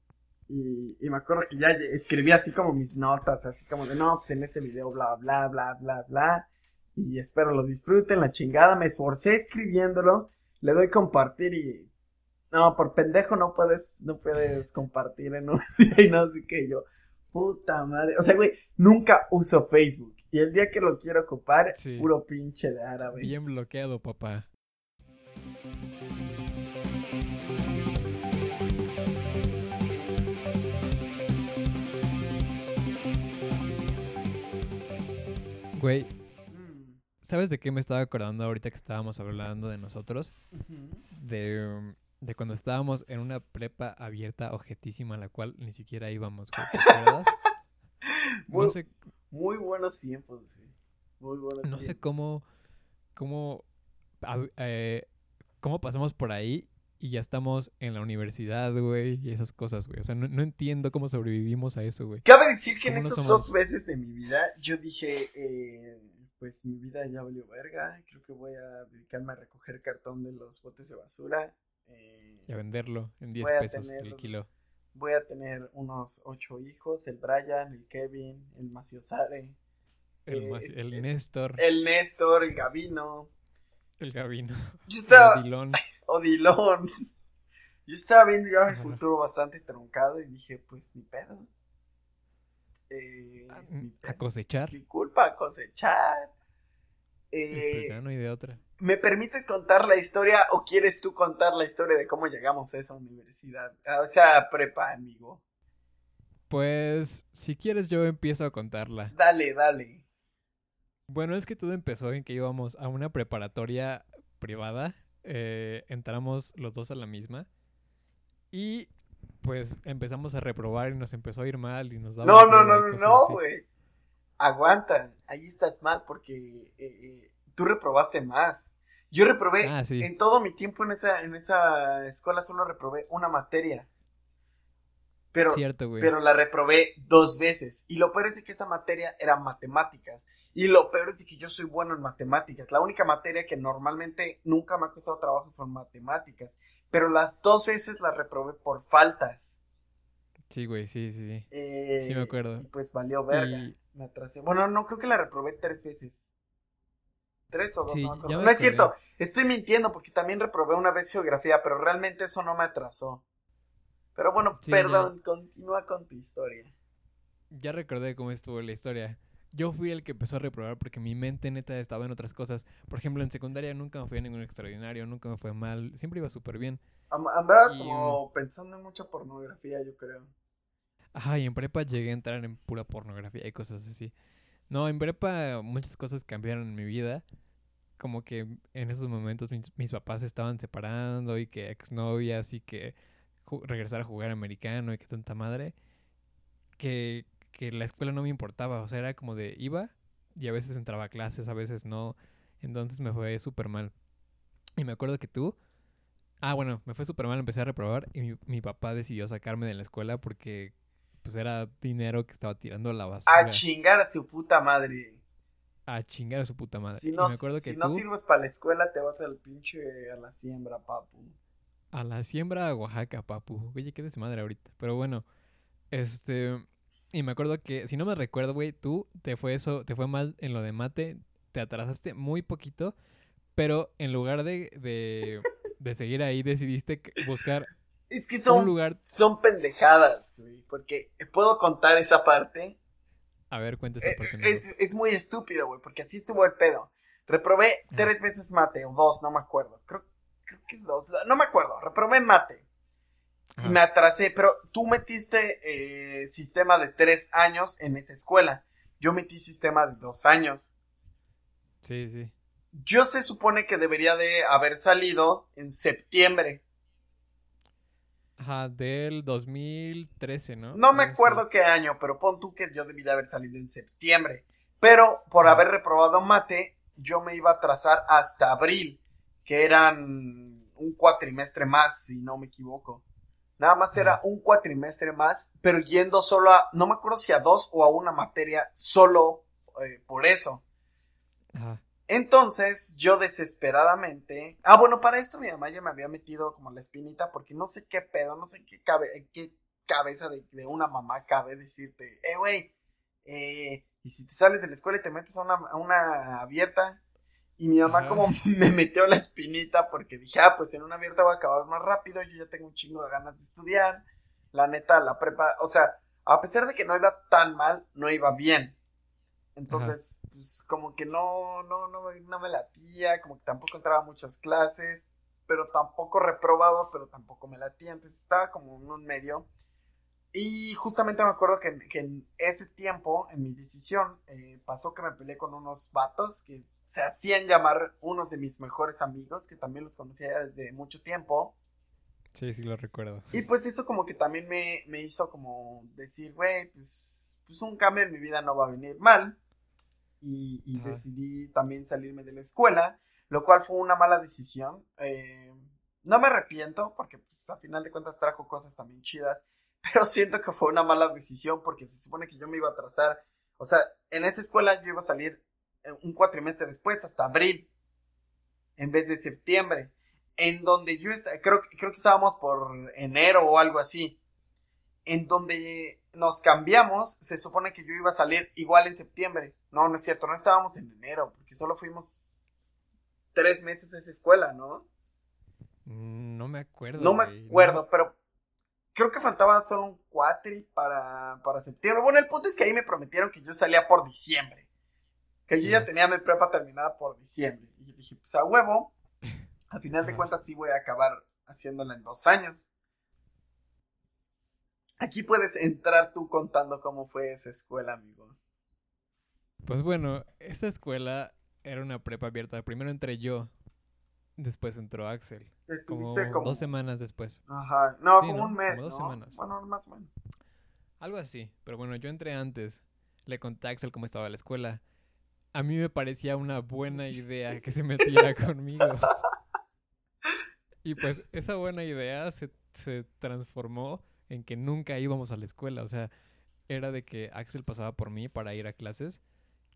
Y, y me acuerdo que ya escribí así como mis notas, así como de, no, pues en este video, bla, bla, bla, bla, bla, y espero lo disfruten, la chingada, me esforcé escribiéndolo, le doy compartir y no, por pendejo no puedes, no puedes compartir en un *laughs* día y no así que yo, puta madre, o sea, güey, nunca uso Facebook y el día que lo quiero ocupar, Sí. puro pinche de árabe. Bien bloqueado, papá. Güey, Mm, ¿sabes de qué me estaba acordando ahorita que estábamos hablando de nosotros? de, de cuando estábamos en una prepa abierta, objetísima, a la cual ni siquiera íbamos, güey, ¿te acuerdas? *laughs* Muy, No sé, muy buenos tiempos, güey. Muy buenos no sé cómo, cómo, eh, cómo pasamos por ahí y ya estamos en la universidad, güey, y esas cosas, güey. O sea, no, no entiendo cómo sobrevivimos a eso, güey. Cabe decir que en ¿Cómo no esas somos? dos veces de mi vida yo dije, eh, pues mi vida ya valió verga, creo que voy a dedicarme a recoger cartón de los botes de basura. eh, Y a venderlo en 10 Voy a pesos tener- el kilo. voy a tener unos ocho hijos, el Brian, el Kevin, el Maciosare, El, Eh, es- el es- Néstor, el Néstor, el Gavino. el Gavino, Yo el estaba, Odilón. Odilon. Yo estaba viendo ya mi futuro bastante truncado y dije, pues ni pedo. Eh, es mi a pedo, cosechar. es mi culpa cosechar. Y Eh, pues ya no hay de otra. ¿Me permites contar la historia o quieres tú contar la historia de cómo llegamos a esa universidad? A esa prepa, amigo. Pues, si quieres yo empiezo a contarla. Dale, dale. Bueno, es que todo empezó en que íbamos a una preparatoria privada. Eh, entramos los dos a la misma. Y pues empezamos a reprobar y nos empezó a ir mal y nos daba No, no, no, no, no, güey. Aguanta, ahí estás mal porque eh, eh, tú reprobaste más. Yo reprobé Ah, sí. en todo mi tiempo en esa, en esa escuela solo reprobé una materia. Pero, Cierto, pero la reprobé dos veces. Y lo peor es de que esa materia era matemáticas. Y lo peor es que yo soy bueno en matemáticas. La única materia que normalmente nunca me ha costado trabajo son matemáticas. Pero las dos veces la reprobé por faltas. Sí, güey, sí, sí, sí. Eh, Sí, me acuerdo. Y pues valió verga. Y- Me atrasé. Bueno, no, creo que la reprobé tres veces. Tres o dos, Sí, no me acuerdo. ya me No es cierto, estoy mintiendo porque también reprobé una vez geografía, pero realmente eso no me atrasó. Pero bueno, Sí, perdón, continúa con tu historia. Ya recordé cómo estuvo la historia. Yo fui el que empezó a reprobar porque mi mente neta estaba en otras cosas. Por ejemplo, en secundaria nunca me fui a ningún extraordinario, nunca me fue mal, siempre iba súper bien. Andabas Y, como pensando en mucha pornografía, yo creo. Ajá, y en prepa llegué a entrar en pura pornografía y cosas así. No, en prepa muchas cosas cambiaron en mi vida. Como que en esos momentos mis, mis papás se estaban separando y que exnovias y que regresar a jugar americano y que tanta madre. Que, que la escuela no me importaba. O sea, era como de iba y a veces entraba a clases, a veces no. Entonces me fue súper mal. Y me acuerdo que tú... Ah, bueno, me fue súper mal, empecé a reprobar y mi, mi papá decidió sacarme de la escuela porque pues era dinero que estaba tirando a la basura. A chingar a su puta madre. a chingar a su puta madre. Si Y no, me acuerdo que si tú no sirves para la escuela, te vas al pinche a la siembra, papu. a la siembra a Oaxaca, papu. Oye, qué desmadre ahorita. Pero bueno, este y me acuerdo que si no me recuerdo, güey, tú te fue eso, te fue mal en lo de mate, te atrasaste muy poquito, pero en lugar de de, *laughs* de seguir ahí decidiste buscar Es que un son, lugar, son pendejadas, güey. Porque puedo contar esa parte. a ver, cuéntese Eh, por qué es, es muy estúpido, güey, porque así estuvo el pedo. Reprobé tres veces mate, o dos, no me acuerdo. Creo, creo que dos, no me acuerdo. Reprobé mate. Y Ajá. me atrasé, pero tú metiste eh, sistema de tres años en esa escuela. Yo metí sistema de dos años. Sí, sí. Yo se supone que debería de haber salido en septiembre. Ajá, del 2013, ¿no? No me acuerdo qué año, pero pon tú que yo debí de haber salido en septiembre. Pero por haber reprobado mate, yo me iba a atrasar hasta abril, que eran un cuatrimestre más, si no me equivoco. Nada más era un cuatrimestre más, pero yendo solo a, no me acuerdo si a dos o a una materia, solo eh, por eso. Ajá. Entonces, yo desesperadamente. Ah, bueno, para esto mi mamá ya me había metido como la espinita, porque no sé qué pedo, no sé qué cabe, en qué cabeza de, de una mamá cabe decirte, eh, güey, eh, y si te sales de la escuela y te metes a una, a una abierta. Y mi mamá como *laughs* me metió la espinita porque dije, ah, pues en una abierta voy a acabar más rápido, yo ya tengo un chingo de ganas de estudiar. La neta, la prepa, o sea, a pesar de que no iba tan mal, no iba bien. Entonces, pues como que no, no, no, no me latía, como que tampoco entraba a muchas clases, pero tampoco reprobaba, pero tampoco me latía, entonces estaba como en un medio. Y justamente me acuerdo que, que en ese tiempo, en mi decisión, eh, pasó que me peleé con unos vatos que se hacían llamar unos de mis mejores amigos, que también los conocía desde mucho tiempo. Sí, sí lo recuerdo. Y pues eso como que también me, me hizo como decir, güey, pues, pues un cambio en mi vida no va a venir mal. Y, decidí también salirme de la escuela, lo cual fue una mala decisión. Eh, no me arrepiento porque pues, a final de cuentas trajo cosas también chidas, *laughs* pero siento que fue una mala decisión porque se supone que yo me iba a atrasar. O sea, en esa escuela yo iba a salir un cuatrimestre después, hasta abril, en vez de septiembre en donde yo creo, creo que estábamos por enero o algo así. en donde nos cambiamos, se supone que yo iba a salir igual en septiembre. No, no es cierto, no estábamos en enero, porque solo fuimos tres meses a esa escuela, ¿no? Mm, No me acuerdo. No me no acuerdo, pero creo que faltaba solo un cuatri para, para septiembre. Bueno, el punto es que ahí me prometieron que yo salía por diciembre. Que yo ya tenía mi prepa terminada por diciembre. Y yo dije, pues a huevo. Al final de cuentas sí voy a acabar haciéndola en dos años. Aquí puedes entrar tú contando cómo fue esa escuela, amigo. Pues bueno, esa escuela era una prepa abierta. Primero entré yo, después entró Axel. Como, Estuviste como... dos semanas después. Ajá. No, Sí, como ¿no? un mes, Como dos ¿no? semanas. Bueno, más o menos. Algo así. Pero bueno, yo entré antes. Le conté a Axel cómo estaba la escuela. A mí me parecía una buena idea que se metiera conmigo. Y pues esa buena idea se, se transformó en que nunca íbamos a la escuela. O sea, era de que Axel pasaba por mí para ir a clases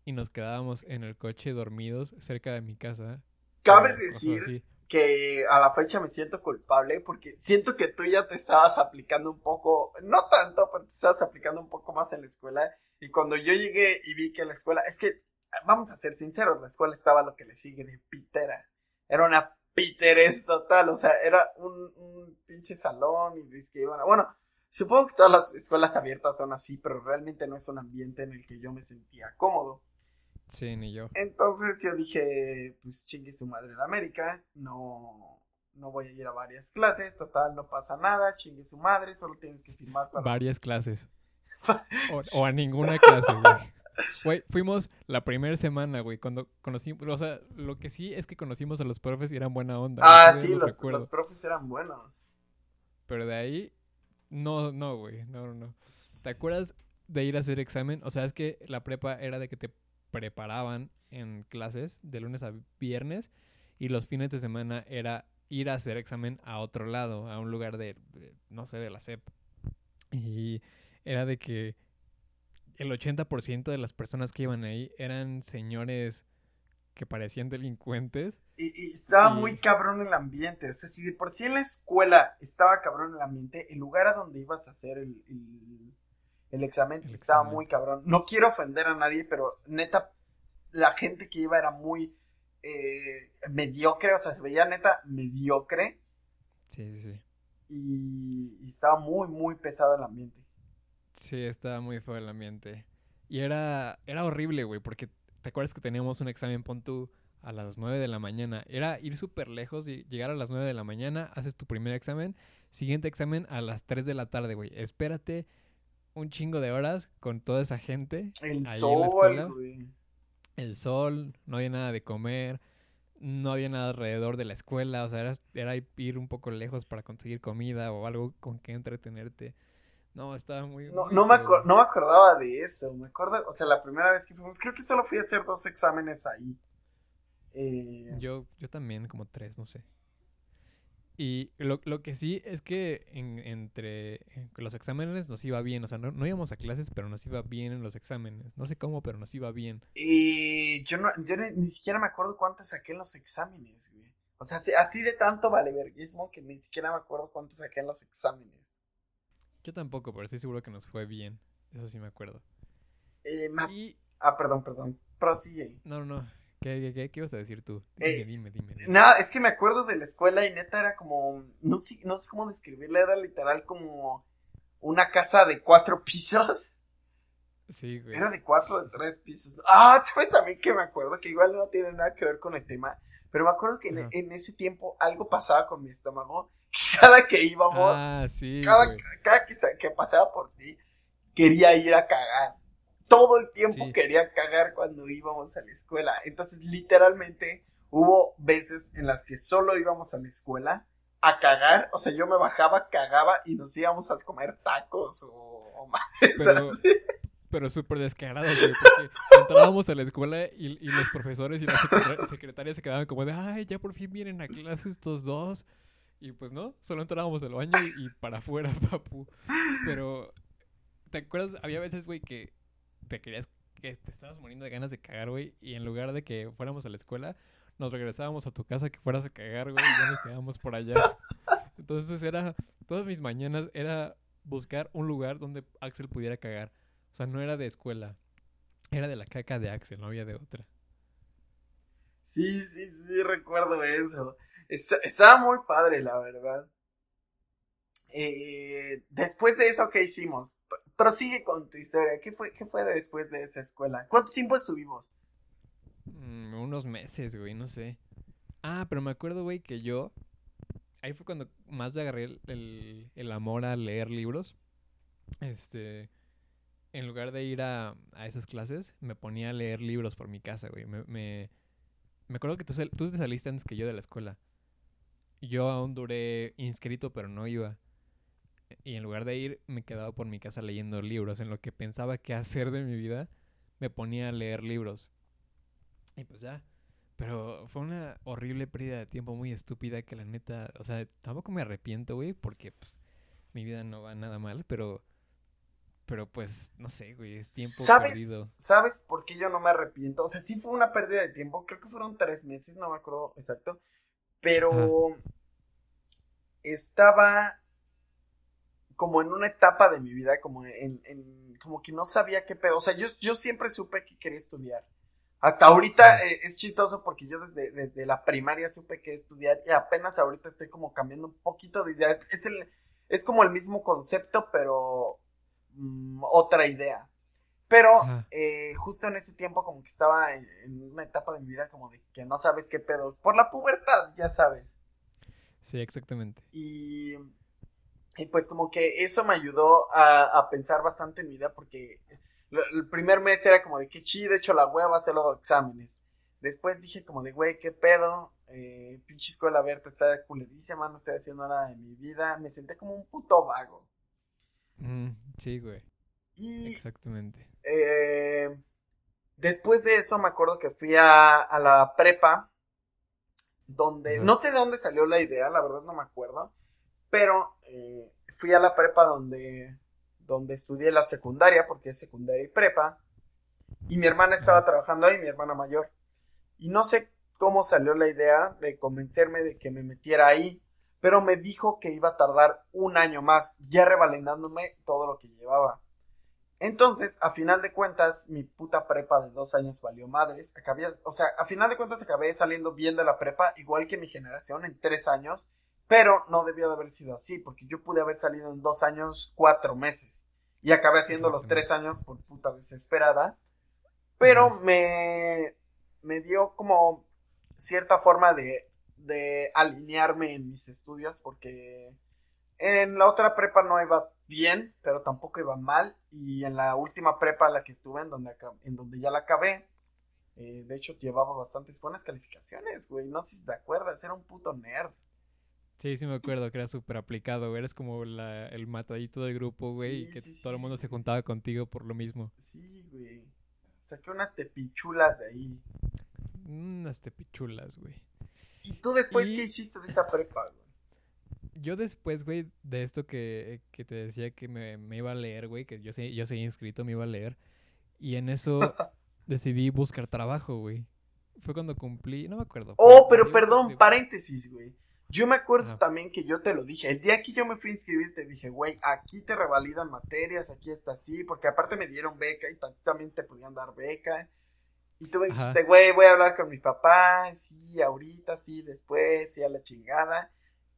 y nos quedábamos en el coche dormidos cerca de mi casa. Cabe cosas decir que a la fecha me siento culpable porque siento que tú ya te estabas aplicando un poco, no tanto, pero te estabas aplicando un poco más en la escuela. Y cuando yo llegué y vi que la escuela, es que, vamos a ser sinceros, la escuela estaba lo que le sigue de pitera. Era una piterez total, o sea, era un, un pinche salón y dice que iban a- bueno, supongo que todas las escuelas abiertas son así, pero realmente no es un ambiente en el que yo me sentía cómodo. Sí, ni yo. Entonces yo dije, pues chingue su madre en América, no, no voy a ir a varias clases, total, no pasa nada, chingue su madre, solo tienes que firmar para... Varias clases. *laughs* O, o a ninguna clase, güey. Güey, fuimos la primera semana, güey, cuando conocimos, o sea, lo que sí es que conocimos a los profes y eran buena onda. Ah, sí, los los profes eran buenos. Pero de ahí, no, no, güey, no, no, no. ¿Te acuerdas de ir a hacer examen? O sea, es que la prepa era de que te preparaban en clases de lunes a viernes y los fines de semana era ir a hacer examen a otro lado, a un lugar de, de, no sé, de la SEP. Y era de que el 80% de las personas que iban ahí eran señores que parecían delincuentes. Y, y estaba Y- muy cabrón el ambiente, o sea, si de por sí en la escuela estaba cabrón el ambiente, el lugar a donde ibas a hacer el, el, el examen El estaba examen. muy cabrón. No quiero ofender a nadie, pero neta, la gente que iba era muy eh, mediocre, o sea, se veía neta mediocre. Sí, sí, sí. y, y estaba muy, muy pesado el ambiente. Sí, estaba muy feo el ambiente. Y era, era horrible, güey, porque te acuerdas que teníamos un examen, pon tú, a las 9 de la mañana. Era ir súper lejos y llegar a las 9 de la mañana, haces tu primer examen, siguiente examen a las 3 de la tarde, güey. Espérate un chingo de horas con toda esa gente. El sol, güey. El sol, no había nada de comer, no había nada alrededor de la escuela, o sea, era, era ir un poco lejos para conseguir comida o algo con que entretenerte. No, estaba muy... No, muy no, me acor- no me acordaba de eso. Me acuerdo, o sea, la primera vez que fuimos, creo que solo fui a hacer dos exámenes ahí. Eh, Yo, yo también, como tres, no sé. Y lo, lo que sí es que en- entre en los exámenes nos iba bien. O sea, no, no íbamos a clases, pero nos iba bien en los exámenes. No sé cómo, pero nos iba bien. y yo, no, yo ni, ni siquiera me acuerdo cuánto saqué en los exámenes, güey. O sea, así, así de tanto valeverguismo que ni siquiera me acuerdo cuánto saqué en los exámenes. Yo tampoco, pero estoy seguro que nos fue bien. Eso sí me acuerdo. Eh, Y... Ah, perdón, perdón. Prosigue. No, no, no. ¿Qué, qué, qué, qué ibas a decir tú? Eh, Dime, dime, dime. dime. Nada, es que me acuerdo de la escuela y neta era como, no sé, no sé cómo describirla, era literal como una casa de cuatro pisos. Sí, güey. Era de cuatro de tres pisos. Ah, *laughs* sabes también que me acuerdo que igual no tiene nada que ver con el tema, pero me acuerdo que en ese tiempo algo pasaba con mi estómago. *laughs* Cada que íbamos, Ah, sí, cada, cada que, que pasaba por ti, quería ir a cagar. Todo el tiempo Sí. quería cagar cuando íbamos a la escuela. Entonces, literalmente, hubo veces en las que solo íbamos a la escuela a cagar. O sea, yo me bajaba, cagaba y nos íbamos a comer tacos o, o madres Pero- así. *laughs* Pero súper descarados, güey, porque entrábamos a la escuela y, y los profesores y las secretar- secretarias se quedaban como de, ay, ya por fin vienen a clase estos dos. Y pues no, solo entrábamos al baño y, y para afuera, *laughs* papu. Pero, ¿te acuerdas? Había veces, güey, que te querías, que te estabas muriendo de ganas de cagar, güey, y en lugar de que fuéramos a la escuela, nos regresábamos a tu casa que fueras a cagar, güey, y ya nos quedábamos por allá. *laughs* Entonces era, todas mis mañanas era buscar un lugar donde Axel pudiera cagar. O sea, no era de escuela. Era de la caca de Axel, no había de otra. Sí, sí, sí, recuerdo eso. Estaba muy padre, la verdad. Eh, después de eso, ¿qué hicimos? Prosigue con tu historia. ¿Qué fue, ¿Qué fue después de esa escuela? ¿Cuánto tiempo estuvimos? Mm, unos meses, güey, no sé. Ah, pero me acuerdo, güey, que yo... Ahí fue cuando más le agarré el, el- el amor a leer libros. Este... En lugar de ir a, a esas clases, me ponía a leer libros por mi casa, güey. Me, me, me acuerdo que tú, tú te saliste antes que yo de la escuela. Yo aún duré inscrito, pero no iba. Y en lugar de ir, me quedaba por mi casa leyendo libros. En lo que pensaba qué hacer de mi vida, me ponía a leer libros. Y pues ya. Pero fue una horrible pérdida de tiempo muy estúpida que la neta, o sea, tampoco me arrepiento, güey, porque pues mi vida no va nada mal, pero pero pues no sé, güey, es tiempo ¿Sabes? perdido. ¿Sabes por qué yo no me arrepiento? O sea, sí fue una pérdida de tiempo. Creo que fueron tres meses, no me acuerdo exacto. Pero estaba como en una etapa de mi vida, como en, en- como que no sabía qué pedo. O sea, yo, yo siempre supe que quería estudiar. Hasta ahorita eh, es chistoso porque yo desde, desde la primaria supe que estudiar y apenas ahorita estoy como cambiando un poquito de idea. Es, es, el, es como el mismo concepto, pero mm, otra idea. Pero eh, justo en ese tiempo como que estaba en, en una etapa de mi vida como de que no sabes qué pedo. Por la pubertad, ya sabes. Sí, exactamente. Y, y pues como que eso me ayudó a, a pensar bastante en mi vida porque lo- el primer mes era como de qué chido, hecho la hueva, hacer luego exámenes. Después dije como de, güey, qué pedo, eh, pinche escuela abierta está culerísima, no estoy haciendo nada de mi vida. Me senté como un puto vago. Sí, güey, Y exactamente. eh, después de eso me acuerdo que fui a, a la prepa, donde, Ajá. no sé de dónde salió la idea, la verdad no me acuerdo, pero eh, fui a la prepa donde, donde estudié la secundaria, porque es secundaria y prepa, y mi hermana estaba Ajá. trabajando ahí, mi hermana mayor, y no sé cómo salió la idea de convencerme de que me metiera ahí, pero me dijo que iba a tardar un año más, ya revalidándome todo lo que llevaba. Entonces, a final de cuentas, mi puta prepa de dos años valió madres. Acabé, o sea, a final de cuentas acabé saliendo bien de la prepa, igual que mi generación, en tres años. Pero no debió de haber sido así, porque yo pude haber salido en dos años, cuatro meses. Y acabé haciendo los tres años por puta desesperada. Pero me, me dio como cierta forma de, de alinearme en mis estudios, porque en la otra prepa no iba bien, pero tampoco iba mal. Y en la última prepa a la que estuve, en donde, en donde ya la acabé, eh, de hecho llevaba bastantes buenas calificaciones, güey. No sé si te acuerdas, era un puto nerd. Sí, sí me acuerdo que era súper aplicado, güey. Eres como la, el matadito del grupo, güey, y que sí, todo el mundo se juntaba contigo por lo mismo. Sí, güey. Saqué unas tepichulas de ahí. Unas tepichulas, güey. ¿Y tú después Y- qué hiciste de esa prepa, güey? Yo después, güey, de esto que, que te decía que me, me iba a leer, güey, que yo, yo seguía inscrito, me iba a leer. Y en eso *laughs* decidí buscar trabajo, güey. Fue cuando cumplí, no me acuerdo. Oh, pero perdón, bastante- paréntesis, güey. Yo me acuerdo Ajá. también que yo te lo dije. El día que yo me fui a inscribir, te dije, güey, aquí te revalidan materias, aquí está así, porque aparte me dieron beca y ta- también te podían dar beca. Y tú me dijiste, güey, voy a hablar con mi papá, sí, ahorita, sí, después, sí, a la chingada.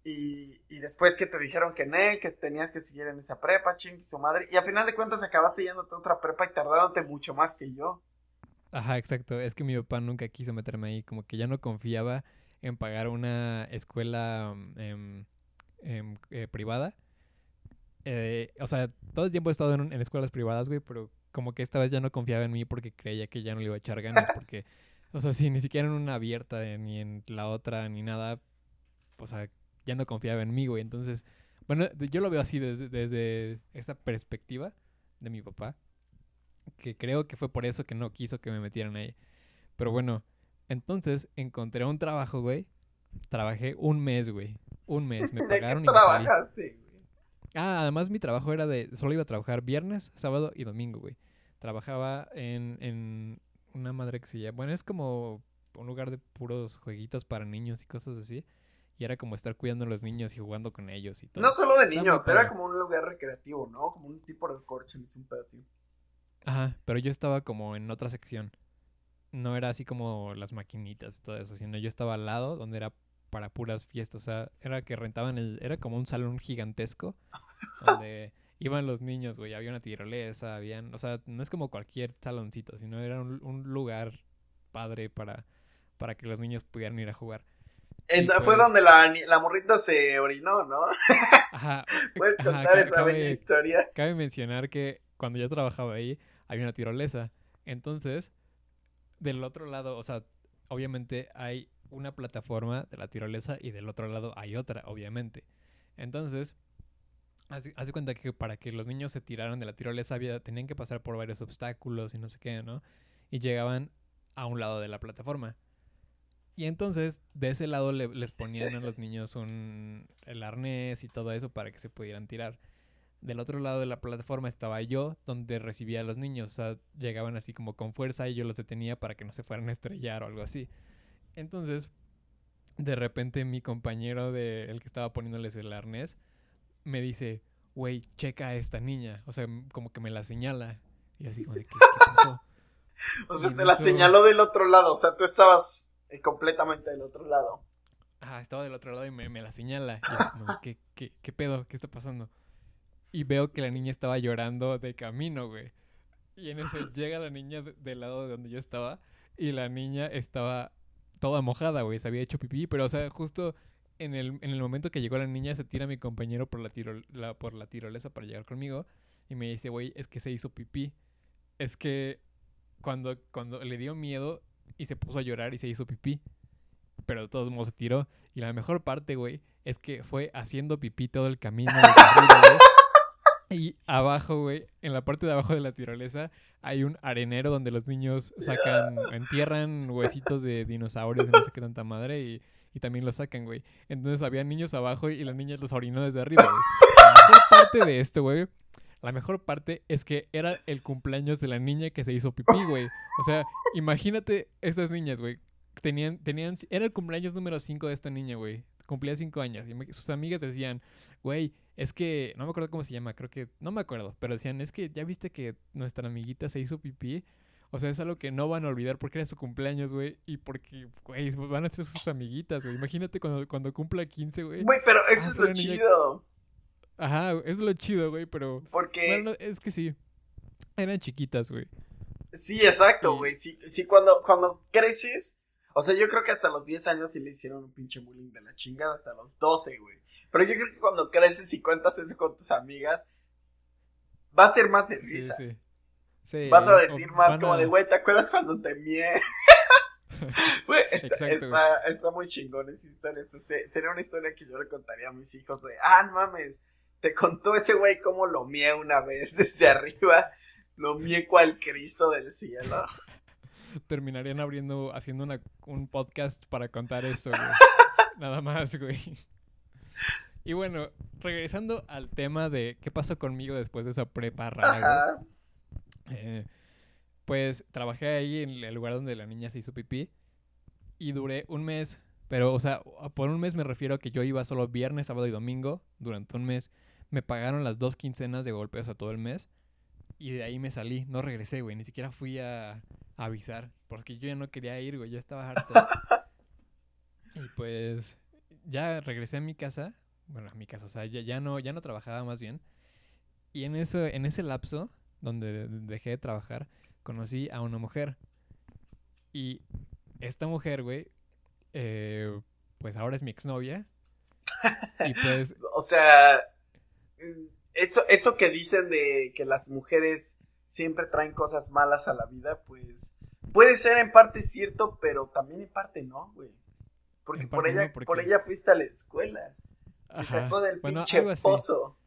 Y, y después que te dijeron que en él, que tenías que seguir en esa prepa, ching, su madre. Y a final de cuentas acabaste yéndote a otra prepa y tardándote mucho más que yo. Ajá, exacto. Es que mi papá nunca quiso meterme ahí, como que ya no confiaba en pagar una escuela em, eh, privada. Eh, o sea, todo el tiempo he estado en, en escuelas privadas, güey, pero como que esta vez ya no confiaba en mí porque creía que ya no le iba a echar ganas, *laughs* porque, o sea, si ni siquiera en una abierta, eh, ni en la otra, ni nada, o sea, ya no confiaba en mí, güey. Entonces, bueno, yo lo veo así desde, desde esa perspectiva de mi papá, que creo que fue por eso que no quiso que me metieran ahí. Pero bueno, entonces encontré un trabajo, güey. Trabajé un mes, güey. Un mes. Me *laughs* ¿De qué pagaron y me salí. trabajaste, güey? Ah, además mi trabajo era de... Solo iba a trabajar viernes, sábado y domingo, güey. Trabajaba en, en una madre que se llama... Bueno, es como un lugar de puros jueguitos para niños y cosas así. Y era como estar cuidando a los niños y jugando con ellos y todo. No solo de niños, era como un lugar recreativo, ¿no? Como un tipo de corcheles, un pedacito. Ajá, pero yo estaba como en otra sección. No era así como las maquinitas y todo eso, sino yo estaba al lado donde era para puras fiestas. O sea, era que rentaban el. Era como un salón gigantesco *laughs* donde iban los niños, güey. Había una tirolesa, habían. O sea, no es como cualquier saloncito, sino era un, un lugar padre para, para que los niños pudieran ir a jugar. Fue donde la, la morrita se orinó, ¿no? Ajá. *laughs* ¿Puedes contar esa cabe- bella historia? Cabe mencionar que cuando yo trabajaba ahí, había una tirolesa. Entonces, del otro lado, o sea, obviamente hay una plataforma de la tirolesa y del otro lado hay otra, obviamente. Entonces, de cuenta que para que los niños se tiraran de la tirolesa había, tenían que pasar por varios obstáculos y no sé qué, ¿no? Y llegaban a un lado de la plataforma. Y entonces, de ese lado le- les ponían a los niños un, el arnés y todo eso para que se pudieran tirar. Del otro lado de la plataforma estaba yo, donde recibía a los niños. O sea, llegaban así como con fuerza y yo los detenía para que no se fueran a estrellar o algo así. Entonces, de repente mi compañero de el que estaba poniéndoles el arnés me dice, güey, checa a esta niña. O sea, como que me la señala. Y yo así como de, ¿qué, qué pasó? *laughs* O sea, Y te la señaló del otro lado, o sea, tú estabas eh, completamente del otro lado. Ajá, estaba del otro lado y me, me la señala. Y es como, ¿qué, qué, ¿qué pedo? ¿Qué está pasando? Y veo que la niña estaba llorando de camino, güey. Y en eso *laughs* llega la niña de- del lado de donde yo estaba. Y la niña estaba toda mojada, güey. Se había hecho pipí. Pero, o sea, justo en el, en el momento que llegó la niña, se tira mi compañero por la, tiro, la- por la tirolesa para llegar conmigo. Y me dice, güey, es que se hizo pipí. Es que cuando, cuando le dio miedo y se puso a llorar y se hizo pipí. Pero de todos modos se tiró. Y la mejor parte, güey, es que fue haciendo pipí todo el camino. *laughs* carril, güey. Y abajo, güey, en la parte de abajo de la tirolesa, hay un arenero donde los niños sacan, entierran huesitos de dinosaurios y no sé qué tanta madre y, y también los sacan, güey. Entonces había niños abajo y la niña los orinó desde arriba, güey. La mejor parte de esto, güey, la mejor parte es que era el cumpleaños de la niña que se hizo pipí, güey. O sea, imagínate esas niñas, güey. Tenían, tenían, era el cumpleaños número 5 de esta niña, güey. Cumplía 5 años. Y me- sus amigas decían, güey, es que, no me acuerdo cómo se llama, creo que, no me acuerdo, pero decían, es que ya viste que nuestra amiguita se hizo pipí. O sea, es algo que no van a olvidar porque era su cumpleaños, güey. Y porque, güey, van a ser sus amiguitas, güey. Imagínate cuando, cuando cumpla 15, güey. Güey, pero eso es lo chido. Ajá, es lo chido, güey, pero... Porque, Bueno, es que sí. Eran chiquitas, güey. sí, exacto, güey. Sí, sí, cuando, cuando creces, o sea, yo creo que hasta los 10 años sí le hicieron un pinche bullying de la chingada, hasta los 12, güey. Pero yo creo que cuando creces y cuentas eso con tus amigas, va a ser más de risa. sí. Sí, Vas a decir más como a- de, güey, ¿te acuerdas cuando te mié? *laughs* Güey, está, está, está muy chingón esa historia. Eso se- sería una historia que yo le contaría a mis hijos de, ah, no mames, te contó ese güey cómo lo mié una vez desde arriba. Lo mié cual Cristo del cielo. terminarían abriendo, haciendo una, un podcast para contar eso, güey. *laughs* Nada más, güey. Y bueno, regresando al tema de qué pasó conmigo después de esa prepa rara, güey. Eh, pues trabajé ahí en el lugar donde la niña se hizo pipí y duré un mes. Pero, o sea, por un mes me refiero a que yo iba solo viernes, sábado y domingo durante un mes. Me pagaron las dos quincenas de golpe, o sea, todo el mes. Y de ahí me salí, no regresé, güey. Ni siquiera fui a, a avisar. Porque yo ya no quería ir, güey. Ya estaba harto. *laughs* y pues ya regresé a mi casa. Bueno, a mi casa, o sea, ya, ya no, ya no trabajaba más bien. Y en eso, en ese lapso, donde dejé de trabajar, conocí a una mujer. Y esta mujer, güey, eh, pues ahora es mi exnovia. *laughs* y pues, O sea, eso, eso que dicen de que las mujeres siempre traen cosas malas a la vida, pues puede ser en parte cierto, pero también en parte no, güey. Porque por no, ella, porque- por ella fuiste a la escuela. Te sacó del bueno, pinche pozo.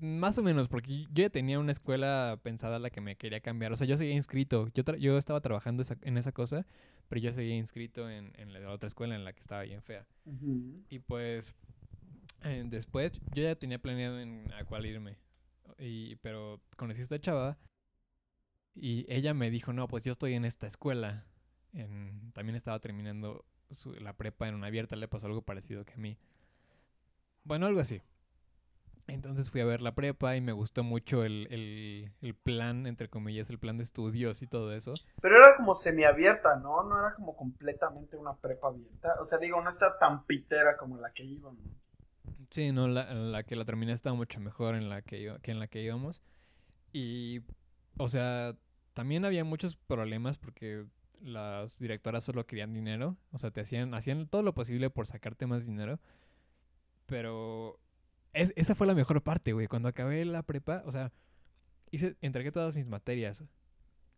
Más o menos, porque yo ya tenía una escuela pensada a la que me quería cambiar. O sea, yo seguía inscrito. Yo, tra- yo estaba trabajando esa- en esa cosa, pero yo seguía inscrito en, en la otra escuela en la que estaba bien fea. Y pues después yo ya tenía planeado en a cuál irme. Y, pero conocí a esta chava y ella me dijo, no, pues yo estoy en esta escuela. También estaba terminando la prepa en una abierta, le pasó algo parecido que a mí. Bueno, algo así. Entonces fui a ver la prepa y me gustó mucho el, el, el plan, entre comillas, el plan de estudios y todo eso. Pero era como semiabierta, ¿no? No era como completamente una prepa abierta. O sea, digo, no está tan pitera como la que íbamos. Sí, no, la, la que la terminé estaba mucho mejor en la que, que en la que íbamos. Y, o sea, también había muchos problemas porque las directoras solo querían dinero. O sea, te hacían, hacían todo lo posible por sacarte más dinero. Pero es- esa fue la mejor parte, güey. Cuando acabé la prepa, o sea, hice, entregué todas mis materias.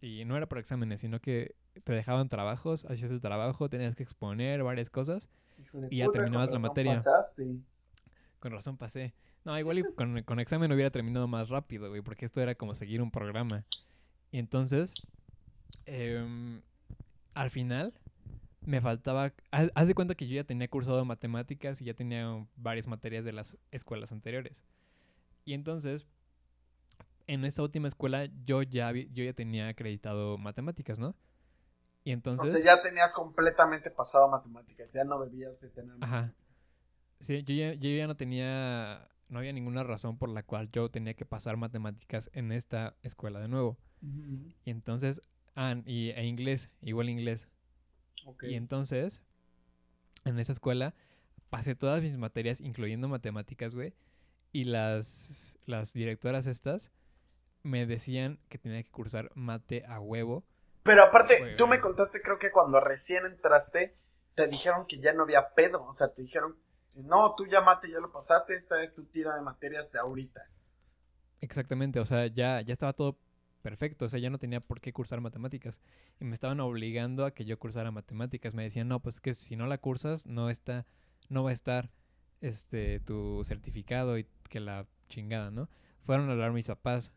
Y no era por exámenes, sino que te dejaban trabajos, hacías el trabajo, tenías que exponer varias cosas. Hijo de Y ya terminabas la materia. pasaste. Con razón pasé. No, igual y con, con examen hubiera terminado más rápido, güey, porque esto era como seguir un programa. Y entonces, em, al final, me faltaba... Haz, de cuenta que yo ya tenía cursado matemáticas y ya tenía varias materias de las escuelas anteriores. Y entonces, en esta última escuela, yo ya, vi- yo ya tenía acreditado matemáticas, ¿no? Y O entonces... sea, ya tenías completamente pasado matemáticas. Ya no debías de tener. Ajá. Sí, yo ya, yo ya no tenía, no había ninguna razón por la cual yo tenía que pasar matemáticas en esta escuela de nuevo. Y entonces, ah, y, e inglés, igual inglés. ok. Y entonces, en esa escuela, pasé todas mis materias, incluyendo matemáticas, güey. Y las, las directoras estas me decían que tenía que cursar mate a huevo. Pero aparte, tú me contaste, creo que cuando recién entraste, te dijeron que ya no había pedo. O sea, te dijeron, no, tú ya mate, ya lo pasaste, esta es tu tira de materias de ahorita. Exactamente, o sea, ya, ya estaba todo perfecto, o sea, ya no tenía por qué cursar matemáticas. Y me estaban obligando a que yo cursara matemáticas. Me decían, no, pues que si no la cursas, no está, no va a estar este tu certificado y que la chingada, ¿no? Fueron a hablar mis papás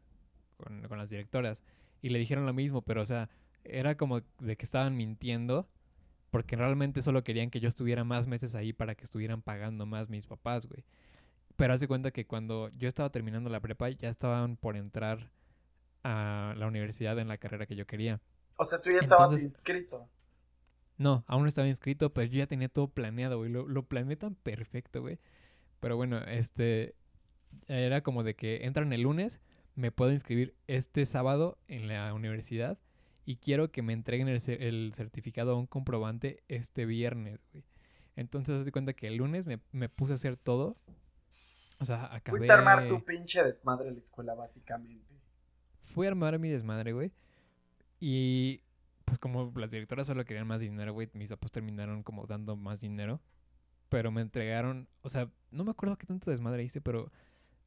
con, con las directoras y le dijeron lo mismo, pero o sea, era como de que estaban mintiendo porque realmente solo querían que yo estuviera más meses ahí para que estuvieran pagando más mis papás, güey. Pero hace cuenta que cuando yo estaba terminando la prepa, ya estaban por entrar a la universidad en la carrera que yo quería. O sea, tú ya estabas Entonces- inscrito. No, aún no estaba inscrito, pero yo ya tenía todo planeado, güey. Lo, lo planeé tan perfecto, güey. Pero bueno, este. Era como de que entran el lunes, me puedo inscribir este sábado en la universidad y quiero que me entreguen el, cer- el certificado a un comprobante este viernes, güey. Entonces, de cuenta que el lunes me, me puse a hacer todo. O sea, acabé. Fuiste a armar tu pinche desmadre en la escuela, básicamente. fui a armar mi desmadre, güey. Y pues como las directoras solo querían más dinero, güey, mis papás terminaron como dando más dinero. Pero me entregaron, o sea, no me acuerdo qué tanto desmadre hice, pero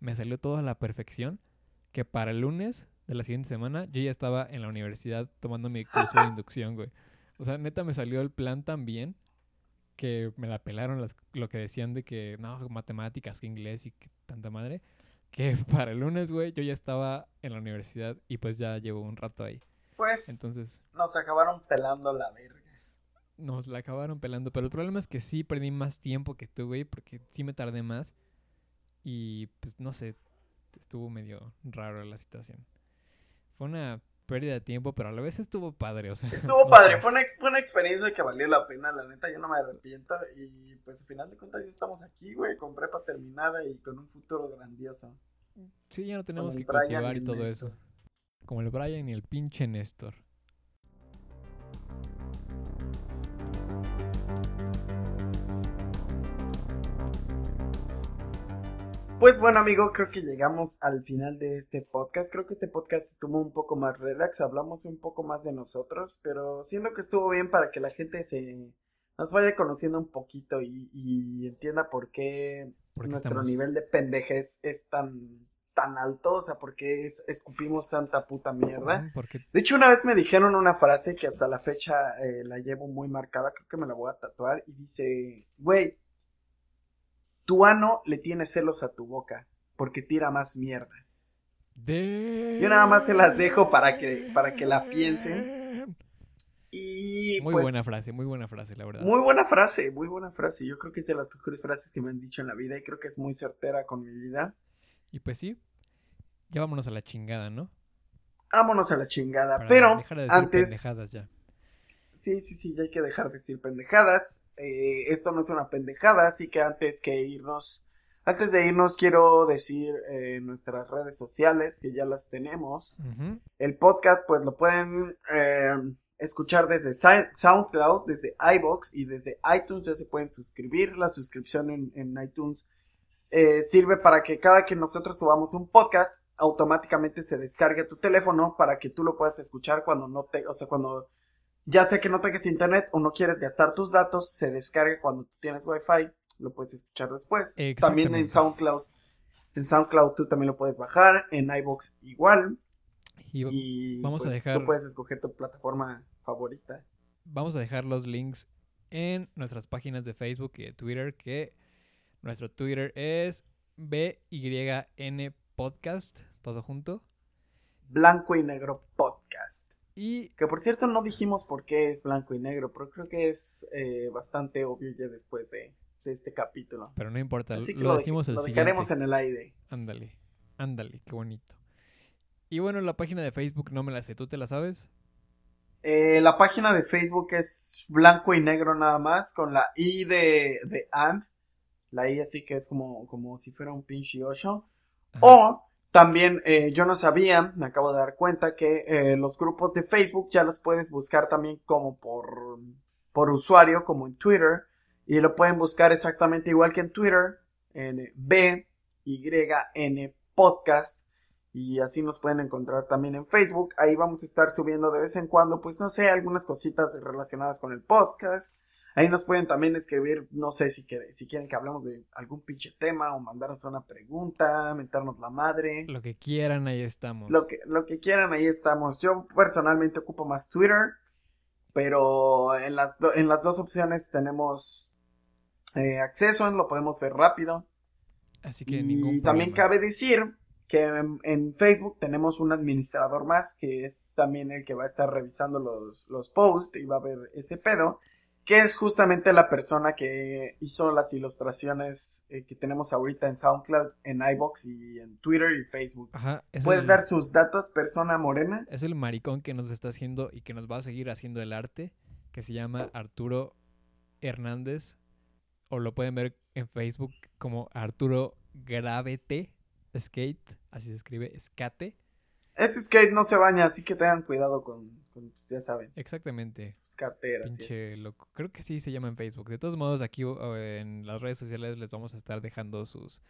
me salió todo a la perfección. Que para el lunes de la siguiente semana yo ya estaba en la universidad tomando mi curso de inducción, güey. O sea, neta me salió el plan tan bien que me la pelaron las, lo que decían de que no, matemáticas, que inglés y que tanta madre. Que *laughs* para el lunes, güey, yo ya estaba en la universidad y pues ya llevo un rato ahí. Pues Entonces, nos acabaron pelando la verga. nos la acabaron pelando. Pero el problema es que sí perdí más tiempo que tú, güey, porque sí me tardé más. Y pues no sé, estuvo medio raro la situación. Fue una pérdida de tiempo, pero a la vez estuvo padre, o sea. Estuvo padre, fue una, ex- fue una experiencia que valió la pena, la neta, yo no me arrepiento. Y pues al final de cuentas ya estamos aquí, güey, con prepa terminada y con un futuro grandioso. Sí, ya no tenemos que cultivar y todo eso. Como el Brian y el pinche Néstor. Pues bueno, amigo, creo que llegamos al final de este podcast. Creo que este podcast estuvo un poco más relax, hablamos un poco más de nosotros, pero siento que estuvo bien para que la gente se nos vaya conociendo un poquito y, y entienda por qué Porque nuestro estamos- nivel de pendejez es tan tan alto, o sea, por qué es- escupimos tanta puta mierda. De hecho, una vez me dijeron una frase que hasta la fecha eh, la llevo muy marcada, creo que me la voy a tatuar, y dice, güey, tu ano le tiene celos a tu boca, porque tira más mierda. Yo nada más se las dejo para que- para que la piensen. Y Muy pues, buena frase, muy buena frase, la verdad. Muy buena frase, muy buena frase. Yo creo que es de las mejores frases que me han dicho en la vida y creo que es muy certera con mi vida. Y pues sí, ya vámonos a la chingada, ¿no? Vámonos a la chingada. Para Pero dejar de decir antes, pendejadas ya. sí, sí, sí, ya hay que dejar de decir pendejadas. Eh, esto no es una pendejada, así que antes que irnos, antes de irnos quiero decir eh, nuestras redes sociales, que ya las tenemos. El podcast, pues lo pueden eh, escuchar desde Sou- SoundCloud, desde iBox y desde iTunes. Ya se pueden suscribir. La suscripción en, en iTunes eh, sirve para que cada que nosotros subamos un podcast, automáticamente se descargue a tu teléfono para que tú lo puedas escuchar cuando no te, o sea, cuando ya sea que no tengas internet o no quieres gastar tus datos, se descargue cuando tienes wifi, lo puedes escuchar después. También en. SoundCloud. En SoundCloud tú también lo puedes bajar, en iBox igual. Y va- Y Vamos a pues, dejar- tú puedes escoger tu plataforma favorita. vamos a dejar los links en nuestras páginas de Facebook y de Twitter, que nuestro Twitter es BYN Podcast, todo junto. Blanco y Negro Podcast. Y Que por cierto no dijimos por qué es blanco y negro, pero creo que es eh, bastante obvio ya después de, de este capítulo. pero no importa, Así que lo, lo, decimos el lo siguiente. dejaremos en el aire. Ándale, ándale, qué bonito. Y bueno, la página de Facebook no me la sé, ¿tú te la sabes? Eh, la página de Facebook es blanco y negro nada más, con la I de, de and. La I así que es como, como si fuera un pinche ocho. Ajá. O también eh, yo no sabía, me acabo de dar cuenta que eh, los grupos de Facebook ya los puedes buscar también como por, por usuario, como en Twitter. Y lo pueden buscar exactamente igual que en Twitter, en B, Y, N Podcast. Y así nos pueden encontrar también en Facebook. Ahí vamos a estar subiendo de vez en cuando, pues no sé, algunas cositas relacionadas con el podcast. Ahí nos pueden también escribir, no sé si, quiere- si quieren que hablemos de algún pinche tema o mandarnos una pregunta, mentarnos la madre. Lo que quieran, ahí estamos. Lo que, lo que quieran, ahí estamos. Yo personalmente ocupo más Twitter, pero en las, do- en las dos opciones tenemos eh, acceso, lo podemos ver rápido. Así que Y ningún también cabe decir que en, en Facebook tenemos un administrador más, que es también el que va a estar revisando los, los posts y va a ver ese pedo, que es justamente la persona que hizo las ilustraciones eh, que tenemos ahorita en SoundCloud, en iBox y en Twitter y Facebook. Ajá, es ¿Puedes el- dar sus datos, persona morena? Es el maricón que nos está haciendo y que nos va a seguir haciendo el arte, que se llama Arturo Hernández. O lo pueden ver en Facebook como Arturo Gravete Skate, así se escribe, Skate. Ese skate no se baña, así que tengan cuidado con, con, ya saben, Exactamente, carteras. pinche loco. Creo que sí se llama en Facebook. De todos modos, aquí en las redes sociales les vamos a estar dejando sus,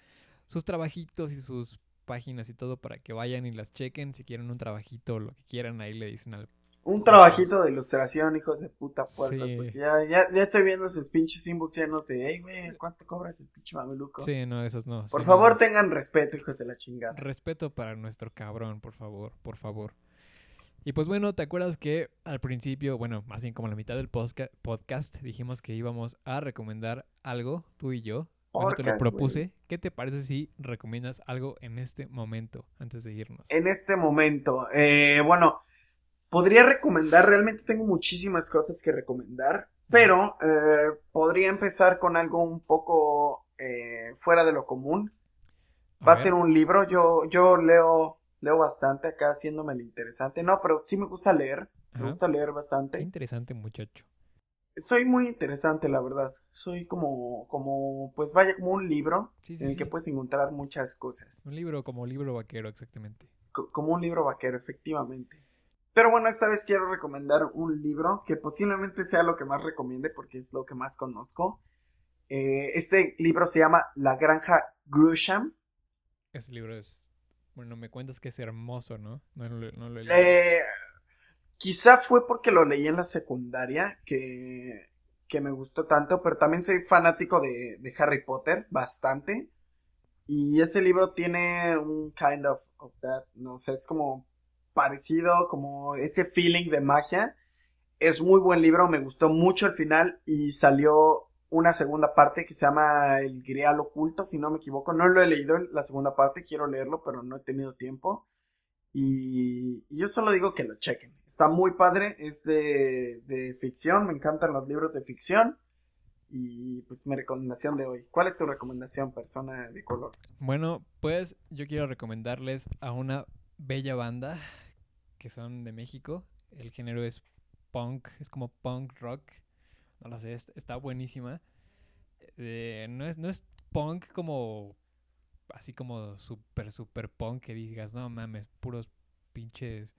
sus trabajitos y sus páginas y todo para que vayan y las chequen. Si quieren un trabajito o lo que quieran, ahí le dicen al Un trabajito de ilustración, hijos de puta puertas. Sí. Porque ya, ya, ya estoy viendo sus pinches inbox llenos de, hey, güey, ¿cuánto cobras el pinche mameluco? Sí, no, esos no. Por sí, favor, no. tengan respeto, hijos de la chingada. Respeto para nuestro cabrón, por favor, por favor. Y pues bueno, ¿te acuerdas que al principio, bueno, más bien como la mitad del podcast, dijimos que íbamos a recomendar algo, tú y yo? Bueno, te lo propuse. ¿Qué te parece si recomiendas algo en este momento, antes de irnos? En este momento, eh, bueno, podría recomendar, realmente tengo muchísimas cosas que recomendar, pero eh, podría empezar con algo un poco eh, fuera de lo común. Va a ver, ser un libro, yo, yo leo, leo bastante acá haciéndome el interesante. No, pero sí me gusta leer, me gusta leer Qué bastante. interesante, muchacho. Soy muy interesante, la verdad. Soy como, como, pues vaya, como un libro Sí, sí, en el que puedes encontrar muchas cosas. Un libro como libro vaquero, exactamente. Co- como un libro vaquero, efectivamente. Pero bueno, esta vez quiero recomendar un libro que posiblemente sea lo que más recomiende porque es lo que más conozco. Eh, este libro se llama La Granja Grisham. Ese libro es... Bueno, me cuentas que es hermoso, ¿no? No, lo- he. Eh, quizá fue porque lo leí en la secundaria que, que me gustó tanto, pero también soy fanático de, de Harry Potter, bastante. Y ese libro tiene un kind of, of that, no sé, es como parecido, como ese feeling de magia. Es muy buen libro, me gustó mucho el final y salió una segunda parte que se llama El Grial Oculto, si no me equivoco. No lo he leído la segunda parte, quiero leerlo, pero no he tenido tiempo. Y, yo solo digo que lo chequen. Está muy padre, es de, de ficción, me encantan los libros de ficción. Y pues mi recomendación de hoy. ¿Cuál es tu recomendación, persona de color? Bueno, pues yo quiero recomendarles a una bella banda que son de México. El género es punk, es como punk rock. No lo sé, es- está buenísima. Eh, no, es, no es punk como. Así como super, super punk que digas, no mames, puros pinches.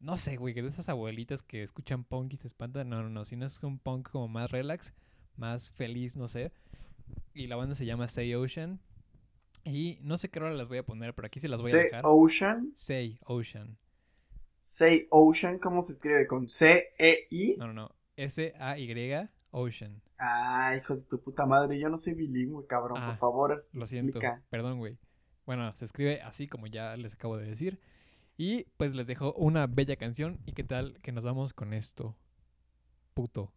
No sé, güey, que de esas abuelitas que escuchan punk y se espantan. No, no, no. Sino es un punk como más relax, más feliz, no sé. Y la banda se llama Say Ocean. Y no sé qué hora las voy a poner, pero aquí se las voy a Say dejar. Ocean. Say Ocean. Say Ocean, ¿cómo se escribe? Con C-E-I. No, no, no. S-A-Y Ocean. Ah, hijo de tu puta madre, yo no soy bilingüe, cabrón, por Ah, favor. Lo siento. Explica. Perdón, güey. Bueno, se escribe así como ya les acabo de decir. Y pues les dejo una bella canción. ¿Y qué tal que nos vamos con esto? Puto.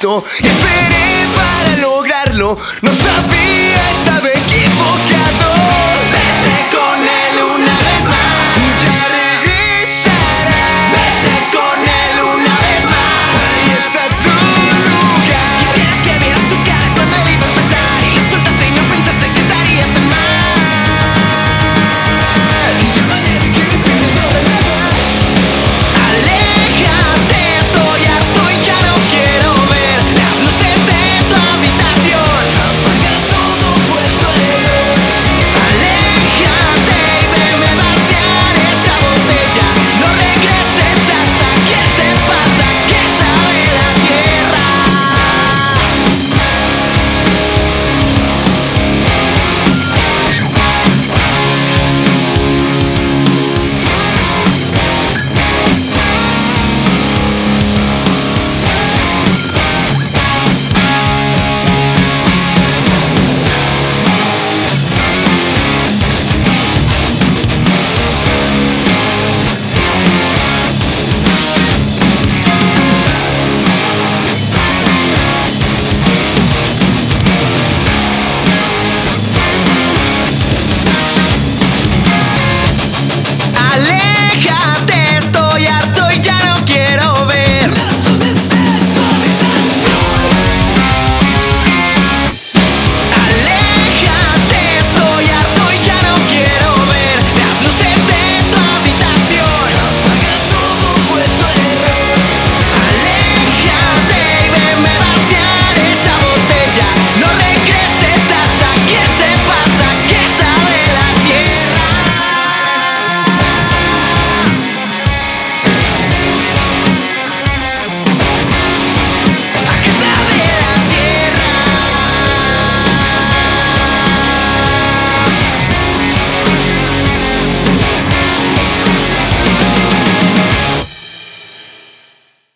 Y esperé para lograrlo. No sabía